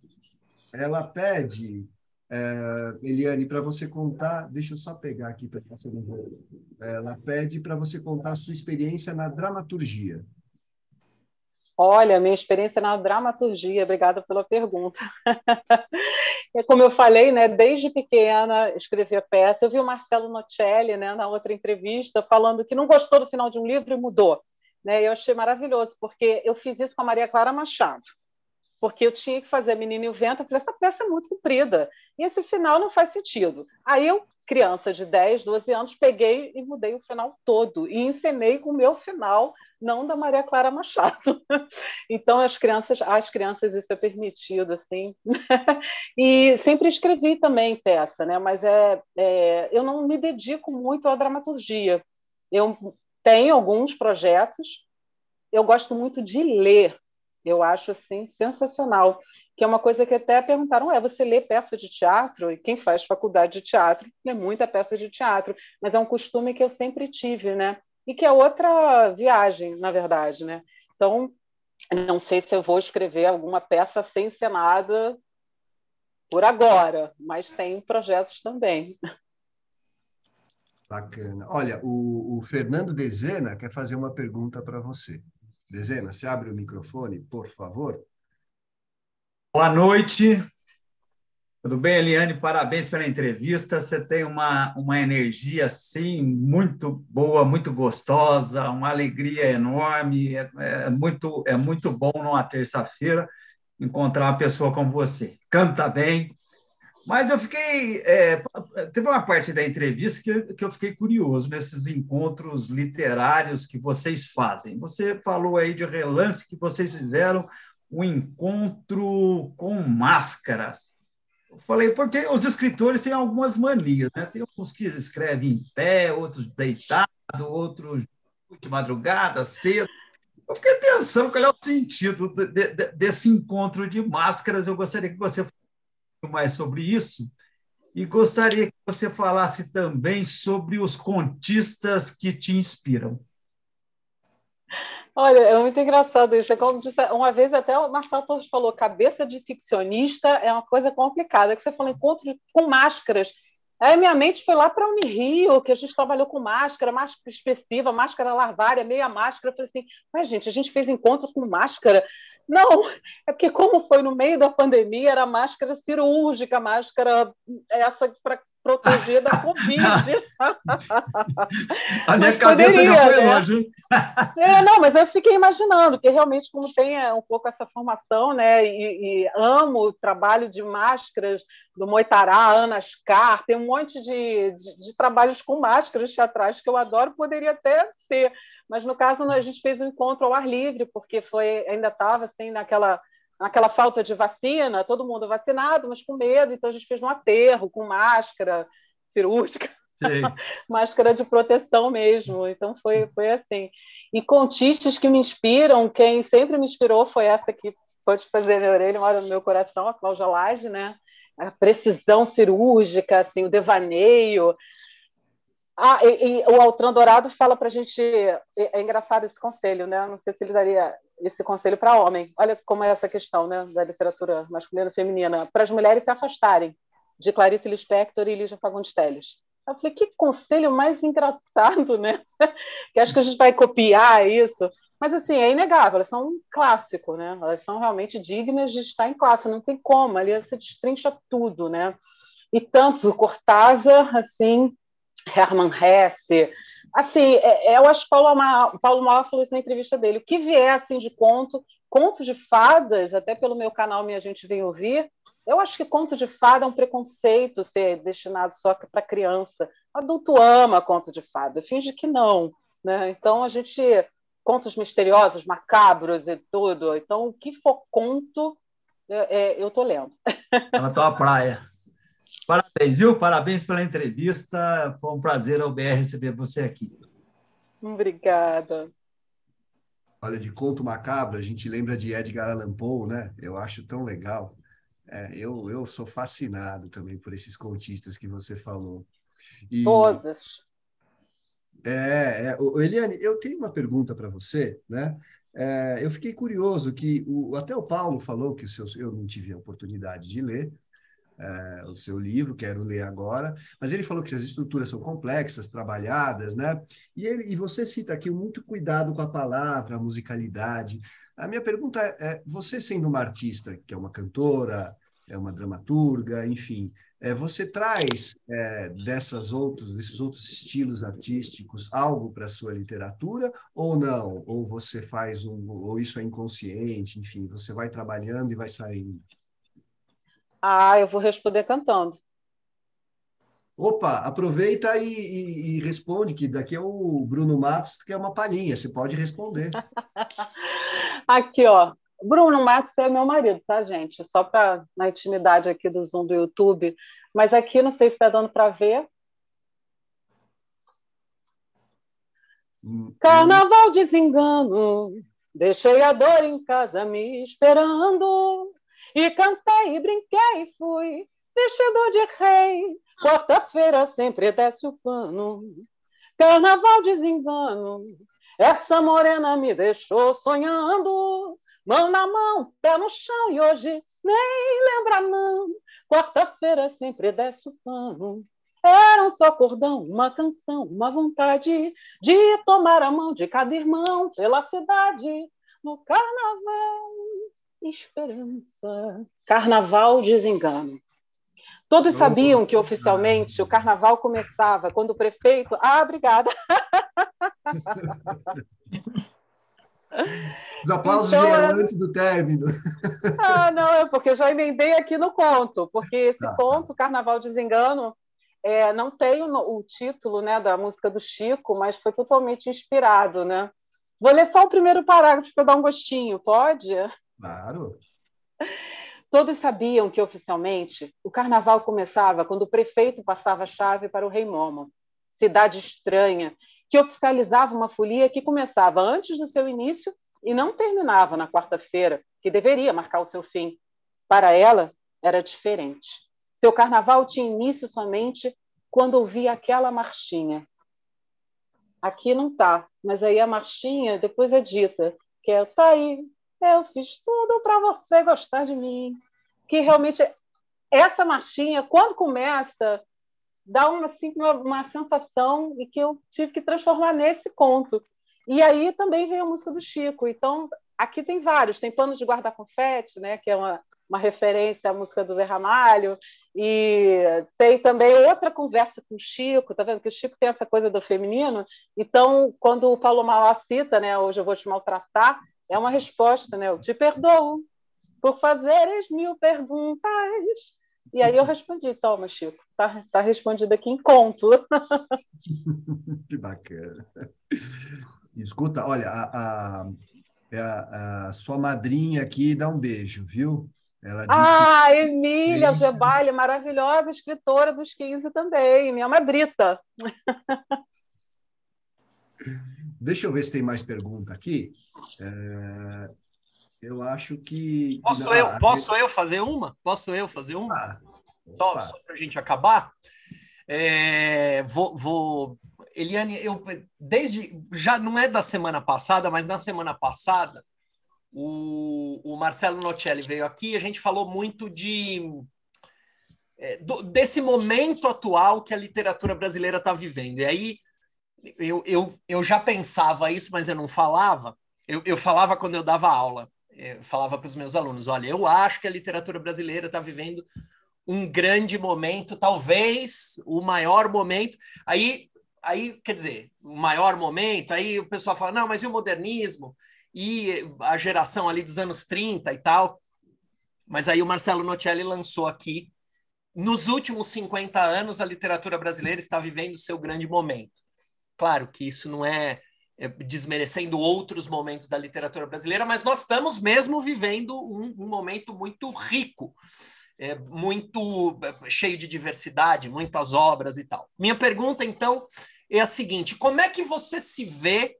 ela pede é, Eliane, para você contar, deixa eu só pegar aqui para você não ver. Ela pede para você contar a sua experiência na dramaturgia. Olha, minha experiência na dramaturgia, obrigada pela pergunta. é como eu falei, né, desde pequena escrevia peça. Eu vi o Marcelo Nocelli, né, na outra entrevista, falando que não gostou do final de um livro e mudou. Né? Eu achei maravilhoso, porque eu fiz isso com a Maria Clara Machado porque eu tinha que fazer Menina e o Vento. Eu falei, essa peça é muito comprida, e esse final não faz sentido. Aí eu, criança de 10, 12 anos, peguei e mudei o final todo, e encenei com o meu final, não da Maria Clara Machado. então, as crianças, as crianças isso é permitido, assim. e sempre escrevi também peça, né? mas é, é, eu não me dedico muito à dramaturgia. Eu tenho alguns projetos, eu gosto muito de ler, eu acho assim sensacional, que é uma coisa que até perguntaram, é, você lê peça de teatro? E quem faz faculdade de teatro lê muita peça de teatro, mas é um costume que eu sempre tive, né? E que é outra viagem, na verdade, né? Então, não sei se eu vou escrever alguma peça sem encenada por agora, mas tem projetos também. Bacana. Olha, o, o Fernando Dezena quer fazer uma pergunta para você. Dezena, você abre o microfone, por favor. Boa noite. Tudo bem, Eliane? Parabéns pela entrevista. Você tem uma, uma energia assim muito boa, muito gostosa, uma alegria enorme. É, é muito é muito bom numa terça-feira encontrar uma pessoa como você. Canta bem, mas eu fiquei. É, teve uma parte da entrevista que, que eu fiquei curioso nesses encontros literários que vocês fazem. Você falou aí de relance que vocês fizeram um encontro com máscaras. Eu falei, porque os escritores têm algumas manias, né? Tem uns que escrevem em pé, outros deitados, outros de madrugada, cedo. Eu fiquei pensando qual é o sentido de, de, desse encontro de máscaras. Eu gostaria que você mais sobre isso e gostaria que você falasse também sobre os contistas que te inspiram. Olha, é muito engraçado isso. É como disse, uma vez até o Marcelo Torres falou, cabeça de ficcionista é uma coisa complicada. Que você falou encontro com máscaras. Aí minha mente foi lá para a Unirio, que a gente trabalhou com máscara, máscara expressiva, máscara larvária, meia máscara. Eu falei assim, mas gente, a gente fez encontro com máscara. Não, é porque como foi no meio da pandemia, era máscara cirúrgica, máscara essa para proteger da Covid. A minha mas cabeça poderia, já foi né? longe. É, não, mas eu fiquei imaginando, que realmente, como tem é, um pouco essa formação, né, e, e, amo o trabalho de máscaras do Moitará, Ana Ascar, tem um monte de, de, de trabalhos com máscaras teatrais que eu adoro, poderia até ser, mas no caso a gente fez um encontro ao ar livre, porque foi ainda estava assim naquela naquela falta de vacina, todo mundo vacinado, mas com medo, então a gente fez no aterro, com máscara cirúrgica, máscara de proteção mesmo. Então foi, foi assim. E contistas que me inspiram, quem sempre me inspirou foi essa que pode fazer minha orelha, mora no meu coração, a Cláudia Lage, né? A precisão cirúrgica, assim, o devaneio, ah, e, e o Altran Dourado fala para a gente. É, é, engraçado esse conselho, né? Não sei se ele daria esse conselho para homem. Olha como é essa questão né, da literatura masculina e feminina. Para as mulheres se afastarem de Clarice Lispector e Lígia Fagundes Telles. Eu falei, que conselho mais engraçado, né? que acho que a gente vai copiar isso. Mas, assim, é inegável, elas são um clássico, né? Elas são realmente dignas de estar em classe, não tem como, ali você destrincha tudo, né? E tantos, o Cortázar, assim, Hermann Hesse. Assim, é, é, eu acho que Paulo Amar, Paulo Maior falou isso na entrevista dele. O que vier assim de conto, conto de fadas, até pelo meu canal Minha Gente Vem Ouvir, eu acho que conto de fada é um preconceito ser destinado só para criança. Adulto ama conto de fada, finge que não. Né? Então, a gente. Contos misteriosos, macabros e tudo. Então, o que for conto, é, é, eu tô lendo. Ela tá uma praia. Parabéns, viu? Parabéns pela entrevista. Foi um prazer ao BR receber você aqui. Obrigada. Olha, de conto macabro, a gente lembra de Edgar Allan Poe, né? Eu acho tão legal. É, eu, eu sou fascinado também por esses contistas que você falou. E, Todos. É, é, Eliane, eu tenho uma pergunta para você, né? É, eu fiquei curioso que o, até o Paulo falou que o seu, eu não tive a oportunidade de ler, é, o seu livro, quero ler agora, mas ele falou que as estruturas são complexas, trabalhadas, né? E, ele, e você cita aqui muito cuidado com a palavra, a musicalidade. A minha pergunta é, é você sendo uma artista, que é uma cantora, é uma dramaturga, enfim, é, você traz é, dessas outros, desses outros estilos artísticos algo para a sua literatura ou não? Ou você faz um, ou isso é inconsciente, enfim, você vai trabalhando e vai saindo? Ah, eu vou responder cantando. Opa, aproveita e, e, e, responde, que daqui é o Bruno Matos, que é uma palhinha, você pode responder. aqui, ó. Bruno Matos é meu marido, tá, gente? Só para na intimidade aqui do Zoom do YouTube. Mas aqui, não sei se está dando para ver. Hum, Carnaval desengano, deixei a dor em casa me esperando. E cantei, e brinquei, e fui vestido de rei. Quarta-feira sempre desce o pano. Carnaval desengano. Essa morena me deixou sonhando. Mão na mão, pé no chão, e hoje nem lembra, não. Quarta-feira sempre desce o pano. Era um só cordão, uma canção, uma vontade de tomar a mão de cada irmão pela cidade no carnaval esperança. Carnaval desengano. Todos sabiam que oficialmente o carnaval começava quando o prefeito. Ah, obrigada. Os aplausos então, vieram antes do término. Ah, não, é porque eu já emendei aqui no conto, porque esse tá, tá. conto, Carnaval Desengano, é, não tem o, o, título né, da música do Chico, mas foi totalmente inspirado. Né? Vou ler só o primeiro parágrafo para dar um gostinho, pode? Claro. Todos sabiam que, oficialmente, o carnaval começava quando o prefeito passava a chave para o Rei Momo, cidade estranha, que oficializava uma folia que começava antes do seu início e não terminava na quarta-feira, que deveria marcar o seu fim. Para ela, era diferente. Seu carnaval tinha início somente quando ouvia aquela marchinha. Aqui não tá, mas aí a marchinha depois é dita, que é tá aí, eu fiz tudo para você gostar de mim. Que realmente essa marchinha, quando começa, dá uma, assim, uma, uma sensação e que eu tive que transformar nesse conto. E aí também veio a música do Chico. Então, aqui tem vários. Tem Panos de Guardar Confete, né, que é uma, uma referência à música do Zé Ramalho. E tem também outra conversa com o Chico, tá vendo? Que o Chico tem essa coisa do feminino. Então, quando o Paulo Malá cita, né, hoje eu vou te maltratar, é uma resposta, né? Eu te perdoo por fazeres mil perguntas. E aí eu respondi, toma, Chico, tá, tá respondido aqui em conto. que bacana. Escuta, olha, a, a, a, a, sua madrinha aqui dá um beijo, viu? Ela ah, que... Emília Gebalha, maravilhosa escritora dos 15 também, minha madrita. Deixa eu ver se tem mais pergunta aqui. É... Eu acho que. Posso, eu, posso eu fazer uma? Posso eu fazer uma? Ah, só só para a gente acabar. É, vou, vou, Eliane, eu desde já não é da semana passada, mas na semana passada o, o Marcelo Nocelli veio aqui. A gente falou muito de é, do, desse momento atual que a literatura brasileira está vivendo. E aí eu, eu, eu já pensava isso, mas eu não falava. Eu, eu falava quando eu dava aula. Eu falava para os meus alunos: olha, eu acho que a literatura brasileira está vivendo um grande momento, talvez o maior momento. Aí, aí, quer dizer, o maior momento, aí o pessoal fala: não, mas e o modernismo? E a geração ali dos anos 30 e tal. Mas aí o Marcelo Nocelli lançou aqui. Nos últimos 50 anos, a literatura brasileira está vivendo o seu grande momento. Claro que isso não é, é desmerecendo outros momentos da literatura brasileira, mas nós estamos mesmo vivendo um, um momento muito rico, é, muito é, cheio de diversidade, muitas obras e tal. Minha pergunta, então, é a seguinte: como é que você se vê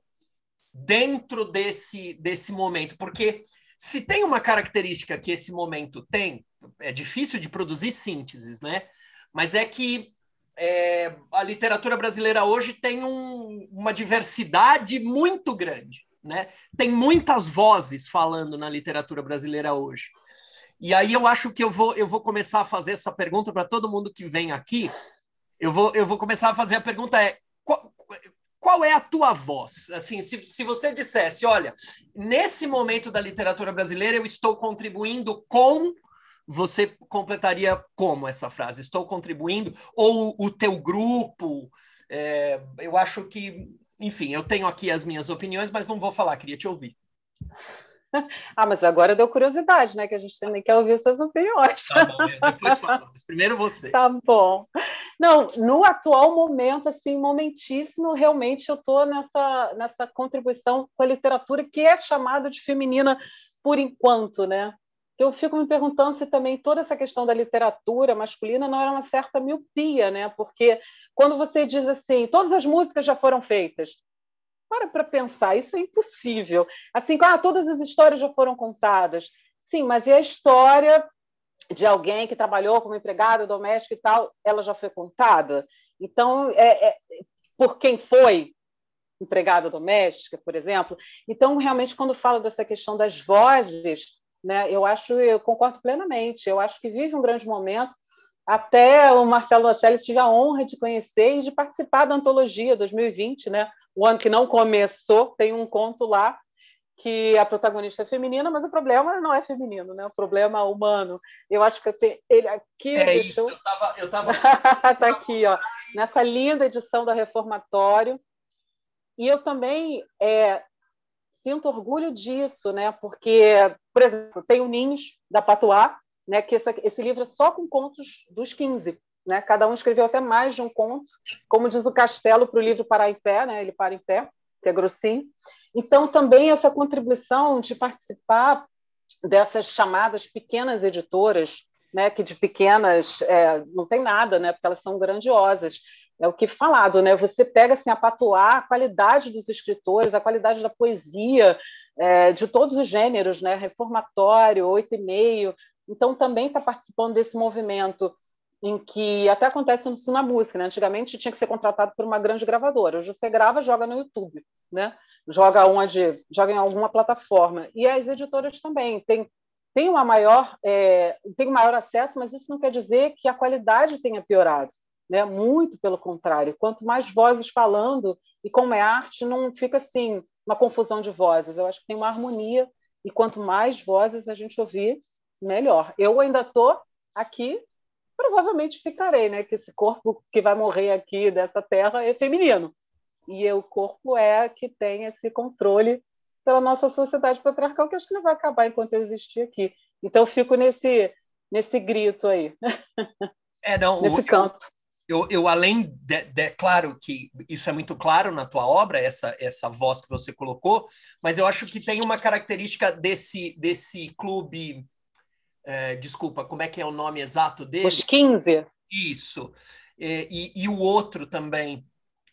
dentro desse, desse momento? Porque se tem uma característica que esse momento tem, é difícil de produzir sínteses, né? Mas é que é, a literatura brasileira hoje tem um, uma diversidade muito grande. Né? Tem muitas vozes falando na literatura brasileira hoje. E aí eu acho que eu vou, eu vou começar a fazer essa pergunta para todo mundo que vem aqui. Eu vou, eu vou começar a fazer a pergunta é qual, qual é a tua voz? Assim, se, se você dissesse, olha, nesse momento da literatura brasileira eu estou contribuindo com você completaria como essa frase? Estou contribuindo? Ou o teu grupo? É, eu acho que, enfim, eu tenho aqui as minhas opiniões, mas não vou falar, queria te ouvir. Ah, mas agora deu curiosidade, né? Que a gente também quer ouvir suas opiniões. Tá bom, depois fala, mas primeiro você. Tá bom. Não, no atual momento, assim, momentíssimo, realmente eu estou nessa, nessa contribuição com a literatura que é chamada de feminina por enquanto, né? Eu fico me perguntando se também toda essa questão da literatura masculina não era uma certa miopia, né? Porque quando você diz assim, todas as músicas já foram feitas, para para pensar, isso é impossível. Assim, ah, todas as histórias já foram contadas. Sim, mas e a história de alguém que trabalhou como empregada doméstica e tal, ela já foi contada? Então, é, é, por quem foi empregada doméstica, por exemplo? Então, realmente, quando fala dessa questão das vozes né? Eu acho, eu concordo plenamente. Eu acho que vive um grande momento. Até o Marcelo Nocelli tive a honra de conhecer e de participar da antologia 2020, né? O ano que não começou, tem um conto lá que a protagonista é feminina, mas o problema não é feminino, né? O problema é humano. Eu acho que tem, ele aqui é deixou... isso. Eu tava, eu tava... tá aqui, ó, nessa linda edição da Reformatório. E eu também é, sinto orgulho disso, né? Porque, por exemplo, tem o Ninhos, da Patuá, né? que esse, esse livro é só com contos dos 15. Né? Cada um escreveu até mais de um conto, como diz o Castelo para o livro Parar em Pé, né? ele para em pé, que é grossinho. Então, também essa contribuição de participar dessas chamadas pequenas editoras, né, que de pequenas é, não tem nada, né, porque elas são grandiosas, é o que falado, né? Você pega assim a patuar a qualidade dos escritores, a qualidade da poesia, é, de todos os gêneros, né? Reformatório, oito e meio. Então também está participando desse movimento em que até acontece isso na música, né? Antigamente tinha que ser contratado por uma grande gravadora. Hoje você grava, joga no YouTube, né? Joga onde, joga em alguma plataforma. E as editoras também têm tem uma maior é, tem um maior acesso, mas isso não quer dizer que a qualidade tenha piorado, né? Muito pelo contrário. Quanto mais vozes falando e como é arte, não fica assim uma confusão de vozes. Eu acho que tem uma harmonia e quanto mais vozes a gente ouvir, melhor. Eu ainda estou aqui provavelmente ficarei, né? Que esse corpo que vai morrer aqui dessa terra é feminino. E o corpo é que tem esse controle pela nossa sociedade patriarcal, que acho que não vai acabar enquanto eu existir aqui. Então, eu fico nesse, nesse grito aí. É, não, nesse canto. Eu, eu, além de, de, claro que isso é muito claro na tua obra, essa, essa voz que você colocou, mas eu acho que tem uma característica desse, desse clube é, desculpa, como é que é o nome exato dele? Os 15. Isso. E, e, e o outro também,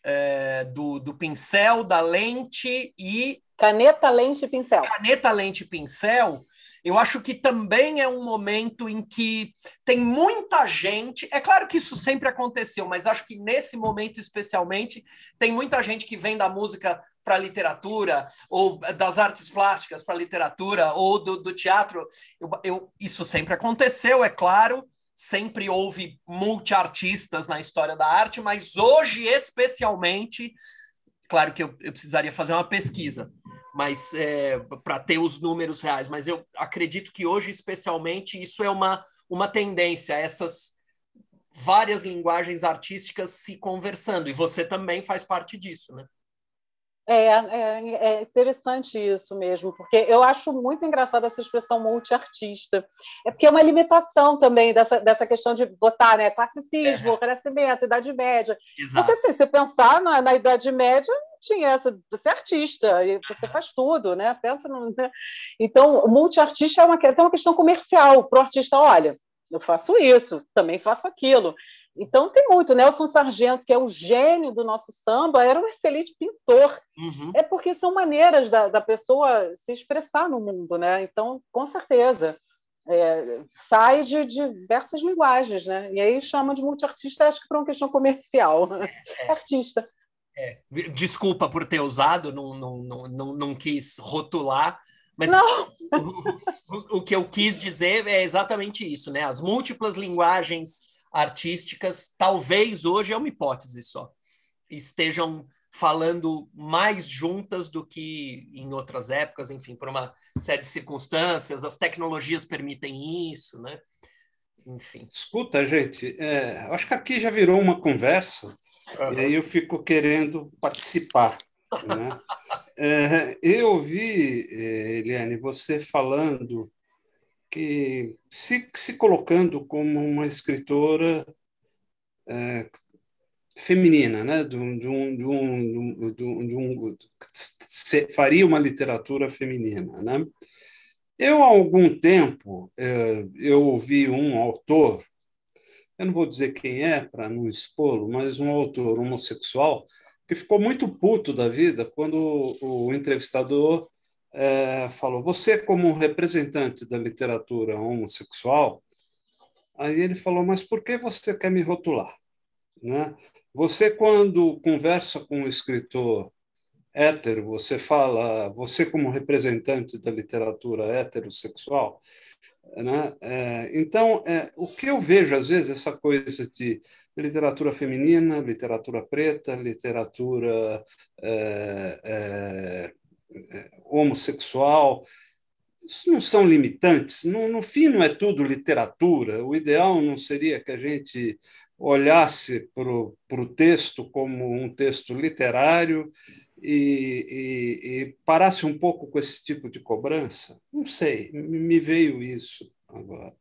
é, do, do pincel, da lente e. Caneta, lente e pincel. Caneta, lente e pincel. Eu acho que também é um momento em que tem muita gente. É claro que isso sempre aconteceu, mas acho que nesse momento especialmente tem muita gente que vem da música para a literatura, ou das artes plásticas para a literatura, ou do, do teatro. Eu, eu, isso sempre aconteceu, é claro, sempre houve multiartistas na história da arte, mas hoje, especialmente, claro que eu, eu precisaria fazer uma pesquisa, mas é, para ter os números reais, mas eu acredito que hoje, especialmente, isso é uma, uma tendência, essas várias linguagens artísticas se conversando, e você também faz parte disso, né? É, é, é, interessante isso mesmo, porque eu acho muito engraçada essa expressão multiartista. É porque é uma limitação também dessa, dessa questão de botar né, classicismo, é. Renascimento, Idade Média. Exato. Porque assim, se pensar na, na Idade Média, tinha essa, você é artista, e você faz tudo, né? Pensa no, né? Então, multiartista é uma, é uma questão comercial. Para o artista, olha, eu faço isso, também faço aquilo. Então tem muito. Nelson Sargento, que é o gênio do nosso samba, era um excelente pintor. Uhum. É porque são maneiras da, da pessoa se expressar no mundo, né? Então, com certeza. É, sai de diversas linguagens, né? E aí chama de multiartista, acho que por uma questão comercial. Né? É. Artista. É. Desculpa por ter usado, não, não, não, não, não quis rotular, mas o, o, que eu quis dizer é exatamente isso, né? As múltiplas linguagens artísticas, talvez hoje é uma hipótese só, estejam falando mais juntas do que em outras épocas, enfim, por uma série de circunstâncias, as tecnologias permitem isso, né? Enfim. Escuta, gente, é, acho que aqui já virou uma conversa, uhum. e aí eu fico querendo participar. Né? é, eu ouvi, é, Eliane, você falando que se, se colocando como uma escritora é, feminina, né? de, um, de, um, de, um, de, um, de um, faria uma literatura feminina. Né? Eu, há algum tempo, é, eu ouvi um autor, eu não vou dizer quem é para não expô-lo, mas um autor homossexual que ficou muito puto da vida quando o entrevistador é, falou: você, como representante da literatura homossexual, aí ele falou: mas por que você quer me rotular? Né? Você, quando conversa com um escritor hétero, você fala, você, como representante da literatura heterossexual, né? É, então, é, o que eu vejo, às vezes, essa coisa de literatura feminina, literatura preta, literatura é, homossexual. Isso não são limitantes. No, no fim, não é tudo literatura. O ideal não seria que a gente olhasse para o texto como um texto literário e, e, e, parasse um pouco com esse tipo de cobrança? Não sei, me veio isso agora.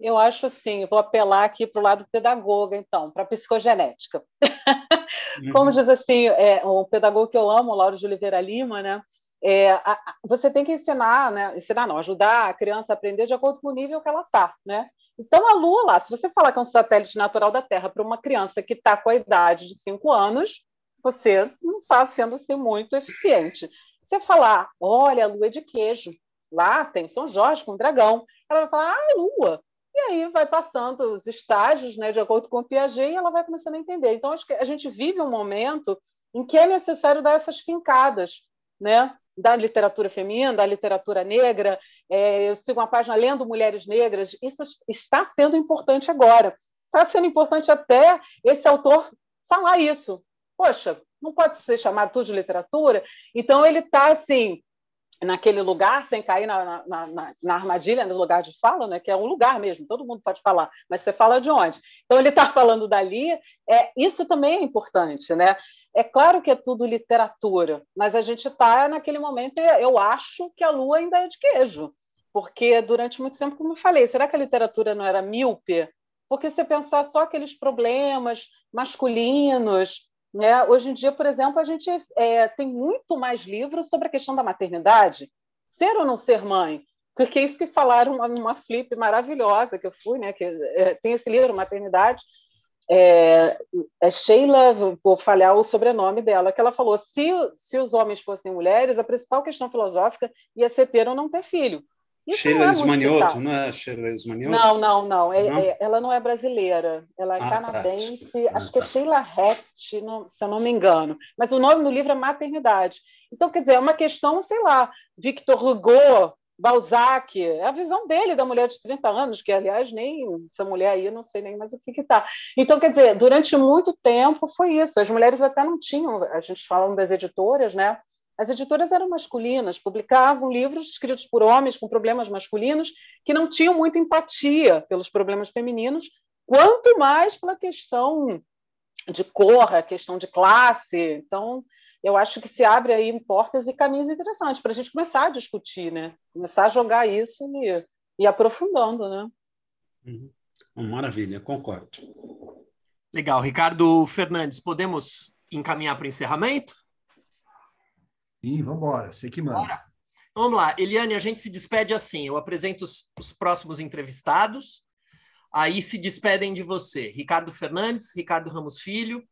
Eu acho assim, vou apelar aqui para o lado pedagoga, então, para a psicogenética. Como uhum. diz assim, é, um pedagogo que eu amo, Lauro de Oliveira Lima, né? É, a, a, você tem que ensinar, né? Ensinar não, ajudar a criança a aprender de acordo com o nível que ela está, né? Então, a Lua lá, se você falar que é um satélite natural da Terra para uma criança que está com a idade de 5 anos, você não está sendo assim, muito eficiente. Você falar, olha, a Lua é de queijo, lá tem São Jorge com dragão, ela vai falar, ah, Lua. E aí vai passando os estágios, né, de acordo com o Piaget, e ela vai começando a entender. Então, acho que a gente vive um momento em que é necessário dar essas fincadas, né? da literatura feminina, da literatura negra. É, eu sigo uma página Lendo Mulheres Negras. Isso está sendo importante agora. Está sendo importante até esse autor falar isso. Poxa, não pode ser chamado tudo de literatura. Então, ele está assim, naquele lugar, sem cair na, na, na, na, armadilha, no lugar de fala, né? que é um lugar mesmo, todo mundo pode falar, mas você fala de onde? Então, ele está falando dali, é, isso também é importante. Né? É claro que é tudo literatura, mas a gente está naquele momento, eu acho que a lua ainda é de queijo, porque durante muito tempo, como eu falei, será que a literatura não era míope? Porque se pensar só aqueles problemas masculinos, né? hoje em dia, por exemplo, a gente é, tem muito mais livros sobre a questão da maternidade, ser ou não ser mãe, porque é isso que falaram uma, flip maravilhosa que eu fui, né? que é, tem esse livro, Maternidade, é, é Sheila, vou falhar o sobrenome dela, que ela falou: se, se os homens fossem mulheres, a principal questão filosófica ia ser ter ou não ter filho. Isso Sheila não é Esmanioto, não é Sheila Esmanioto? Não, não, não. É, É, ela não é brasileira, ela é ah, tá. canadense, tá. acho que é tá. Sheila Hett, não, se eu não me engano. Mas o nome do livro é Maternidade. Então, quer dizer, é uma questão, sei lá, Victor Hugo Balzac, é a visão dele da mulher de 30 anos, que, aliás, nem essa mulher aí, não sei nem mais o que está. Então, quer dizer, durante muito tempo foi isso. As mulheres até não tinham, a gente fala das editoras, né? As editoras eram masculinas, publicavam livros escritos por homens com problemas masculinos que não tinham muita empatia pelos problemas femininos, quanto mais pela questão de cor, a questão de classe. Então, eu acho que se abre aí portas e caminhos interessantes para a gente começar a discutir, né? Começar a jogar isso e, e aprofundando, né? Uhum. Maravilha, concordo. Legal. Ricardo Fernandes, podemos encaminhar para o encerramento? Sim, vamos embora. Você que manda. Bora. Então, vamos lá. Eliane, a gente se despede assim. Eu apresento os, os próximos entrevistados. Aí se despedem de você. Ricardo Fernandes, Ricardo Ramos Filho,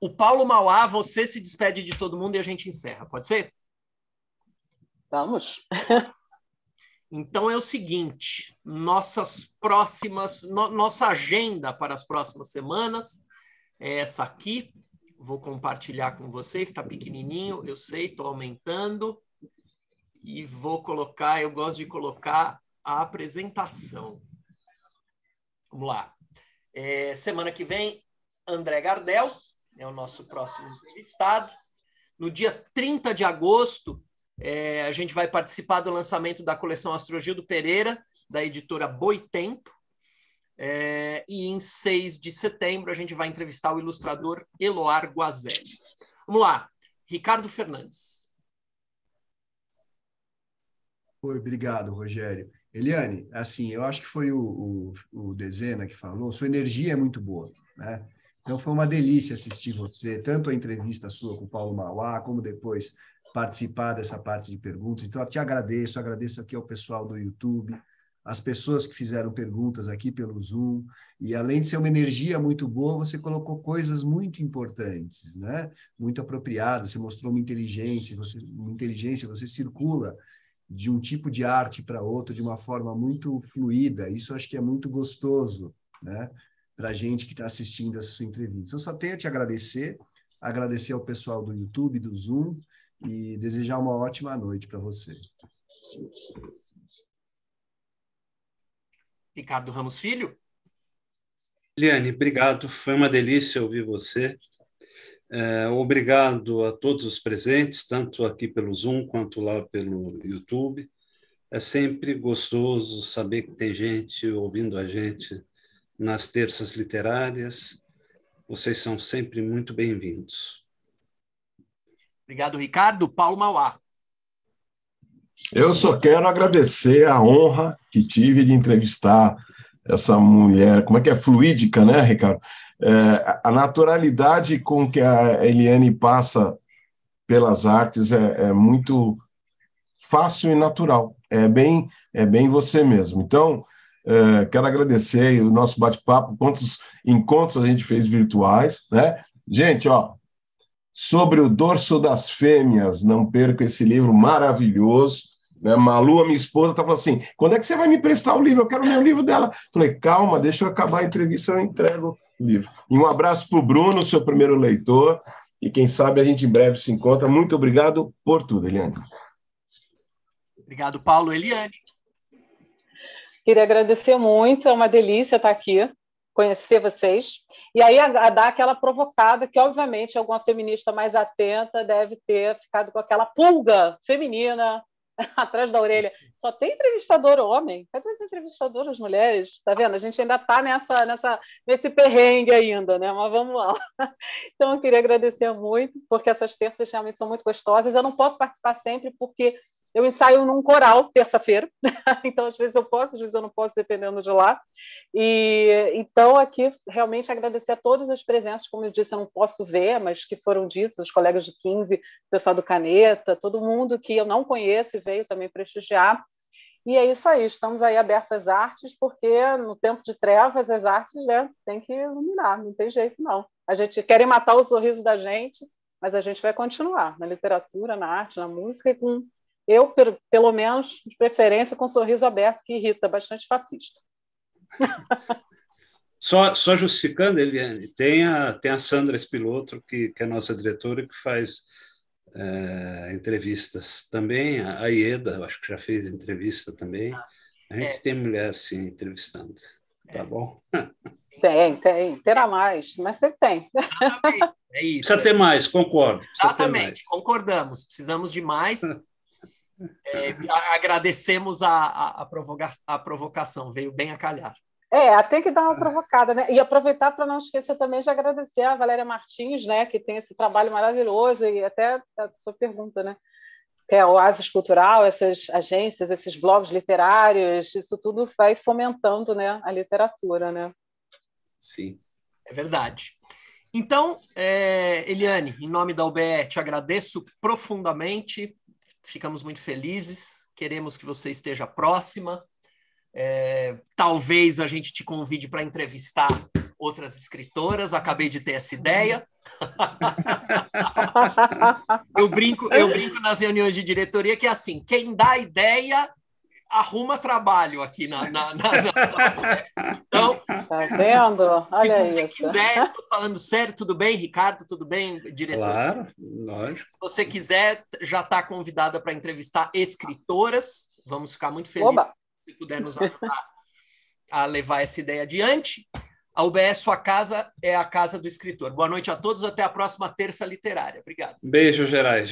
o Paulo Mauá, você se despede de todo mundo e a gente encerra, pode ser? Vamos. Então é o seguinte: nossas próximas, no, nossa agenda para as próximas semanas é essa aqui. Vou compartilhar com vocês, está pequenininho, eu sei, estou aumentando. E vou colocar, eu gosto de colocar a apresentação. Vamos lá. É, semana que vem, André Gardel, é o nosso próximo entrevistado. No dia 30 de agosto, é, a gente vai participar do lançamento da coleção Astrogildo Pereira, da editora Boitempo. É, e em 6 de setembro, a gente vai entrevistar o ilustrador Eloar Guazelli. Vamos lá, Ricardo Fernandes. Oi, obrigado, Rogério. Eliane, assim, eu acho que foi o, o, o Dezena que falou, sua energia é muito boa, né? Então foi uma delícia assistir você, tanto a entrevista sua com o Paulo Mauá, como depois participar dessa parte de perguntas. Então eu te agradeço, agradeço aqui ao pessoal do YouTube, as pessoas que fizeram perguntas aqui pelo Zoom, e além de ser uma energia muito boa, você colocou coisas muito importantes, né? Muito apropriadas, você mostrou uma inteligência, você, uma inteligência, você circula de um tipo de arte para outro de uma forma muito fluida. Isso acho que é muito gostoso, né? para a gente que está assistindo essa sua entrevista. Eu só tenho a te agradecer, agradecer ao pessoal do YouTube, do Zoom, e desejar uma ótima noite para você. Ricardo Ramos Filho. Eliane, obrigado. Foi uma delícia ouvir você. É, obrigado a todos os presentes, tanto aqui pelo Zoom quanto lá pelo YouTube. É sempre gostoso saber que tem gente ouvindo a gente nas terças literárias. Vocês são sempre muito bem-vindos. Obrigado, Ricardo. Paulo Mauá. Eu só quero agradecer a honra que tive de entrevistar essa mulher, como é que é fluídica, né, Ricardo? É, a naturalidade com que a Eliane passa pelas artes é, é, muito fácil e natural. É bem, é bem você mesmo. Então, É, quero agradecer o nosso bate-papo, quantos encontros a gente fez virtuais, né? Gente, ó, sobre o dorso das fêmeas, não perca esse livro maravilhoso. Né? Malu, a minha esposa, está falando assim: quando é que você vai me prestar o livro? Eu quero o meu livro dela. Falei, calma, deixa eu acabar a entrevista, eu entrego o livro. E um abraço para o Bruno, seu primeiro leitor, e quem sabe a gente em breve se encontra. Muito obrigado por tudo, Eliane. Obrigado, Paulo. Eliane. Queria agradecer muito, é uma delícia estar aqui, conhecer vocês. E aí a, a dar aquela provocada que, obviamente, alguma feminista mais atenta deve ter ficado com aquela pulga feminina atrás da orelha. Só tem entrevistador homem. Cadê as entrevistadoras mulheres? Tá vendo? A gente ainda está nessa, nessa, nesse perrengue ainda, né? Mas vamos lá. Então, eu queria agradecer muito, porque essas terças realmente são muito gostosas. Eu não posso participar sempre, porque eu ensaio num coral terça-feira, então às vezes eu posso, às vezes eu não posso, dependendo de lá. E então aqui realmente agradecer a todas as presenças, como eu disse, eu não posso ver, mas que foram ditas, os colegas de 15, o pessoal do Caneta, todo mundo que eu não conheço e veio também prestigiar. E é isso aí, estamos aí abertos às artes, porque no tempo de trevas as artes né, tem que iluminar, não tem jeito não. A gente querem matar o sorriso da gente, mas a gente vai continuar na literatura, na arte, na música e com eu, pelo menos, de preferência, com um sorriso aberto, que irrita, bastante fascista. Só, só justificando, Eliane, tem a, tem a Sandra Espilotro, que, que é nossa diretora, que faz é, entrevistas também. A Ieda, acho que já fez entrevista também. A gente é. tem mulher, sim, entrevistando. Tá é. bom? Tem, tem. Terá mais, mas sempre tem. É isso. Precisa ter mais, concordo. Exatamente, mais. concordamos. Precisamos de mais. É, agradecemos a, a, a, provoca, a provocação, veio bem a calhar. É, tem que dar uma provocada, né? E aproveitar para não esquecer também de agradecer a Valéria Martins, né, que tem esse trabalho maravilhoso e até a sua pergunta, né? Que é o Oasis Cultural, essas agências, esses blogs literários, isso tudo vai fomentando, né, a literatura, né? Sim. É verdade. Então, é, Eliane, em nome da UBE, te agradeço profundamente ficamos muito felizes, queremos que você esteja próxima. É, talvez a gente te convide para entrevistar outras escritoras, acabei de ter essa ideia. eu brinco, eu brinco nas reuniões de diretoria que é assim, quem dá ideia arruma trabalho aqui na. na, na, na... Então. Tá vendo? Olha se você isso. quiser, estou falando sério, tudo bem, Ricardo? Tudo bem, diretor? Claro, lógico. Se você quiser, já está convidada para entrevistar escritoras. Vamos ficar muito felizes Oba. Se puder nos ajudar a levar essa ideia adiante. A UBS Sua Casa é a casa do escritor. Boa noite a todos, até a próxima terça literária. Obrigado. Beijo, Gerais.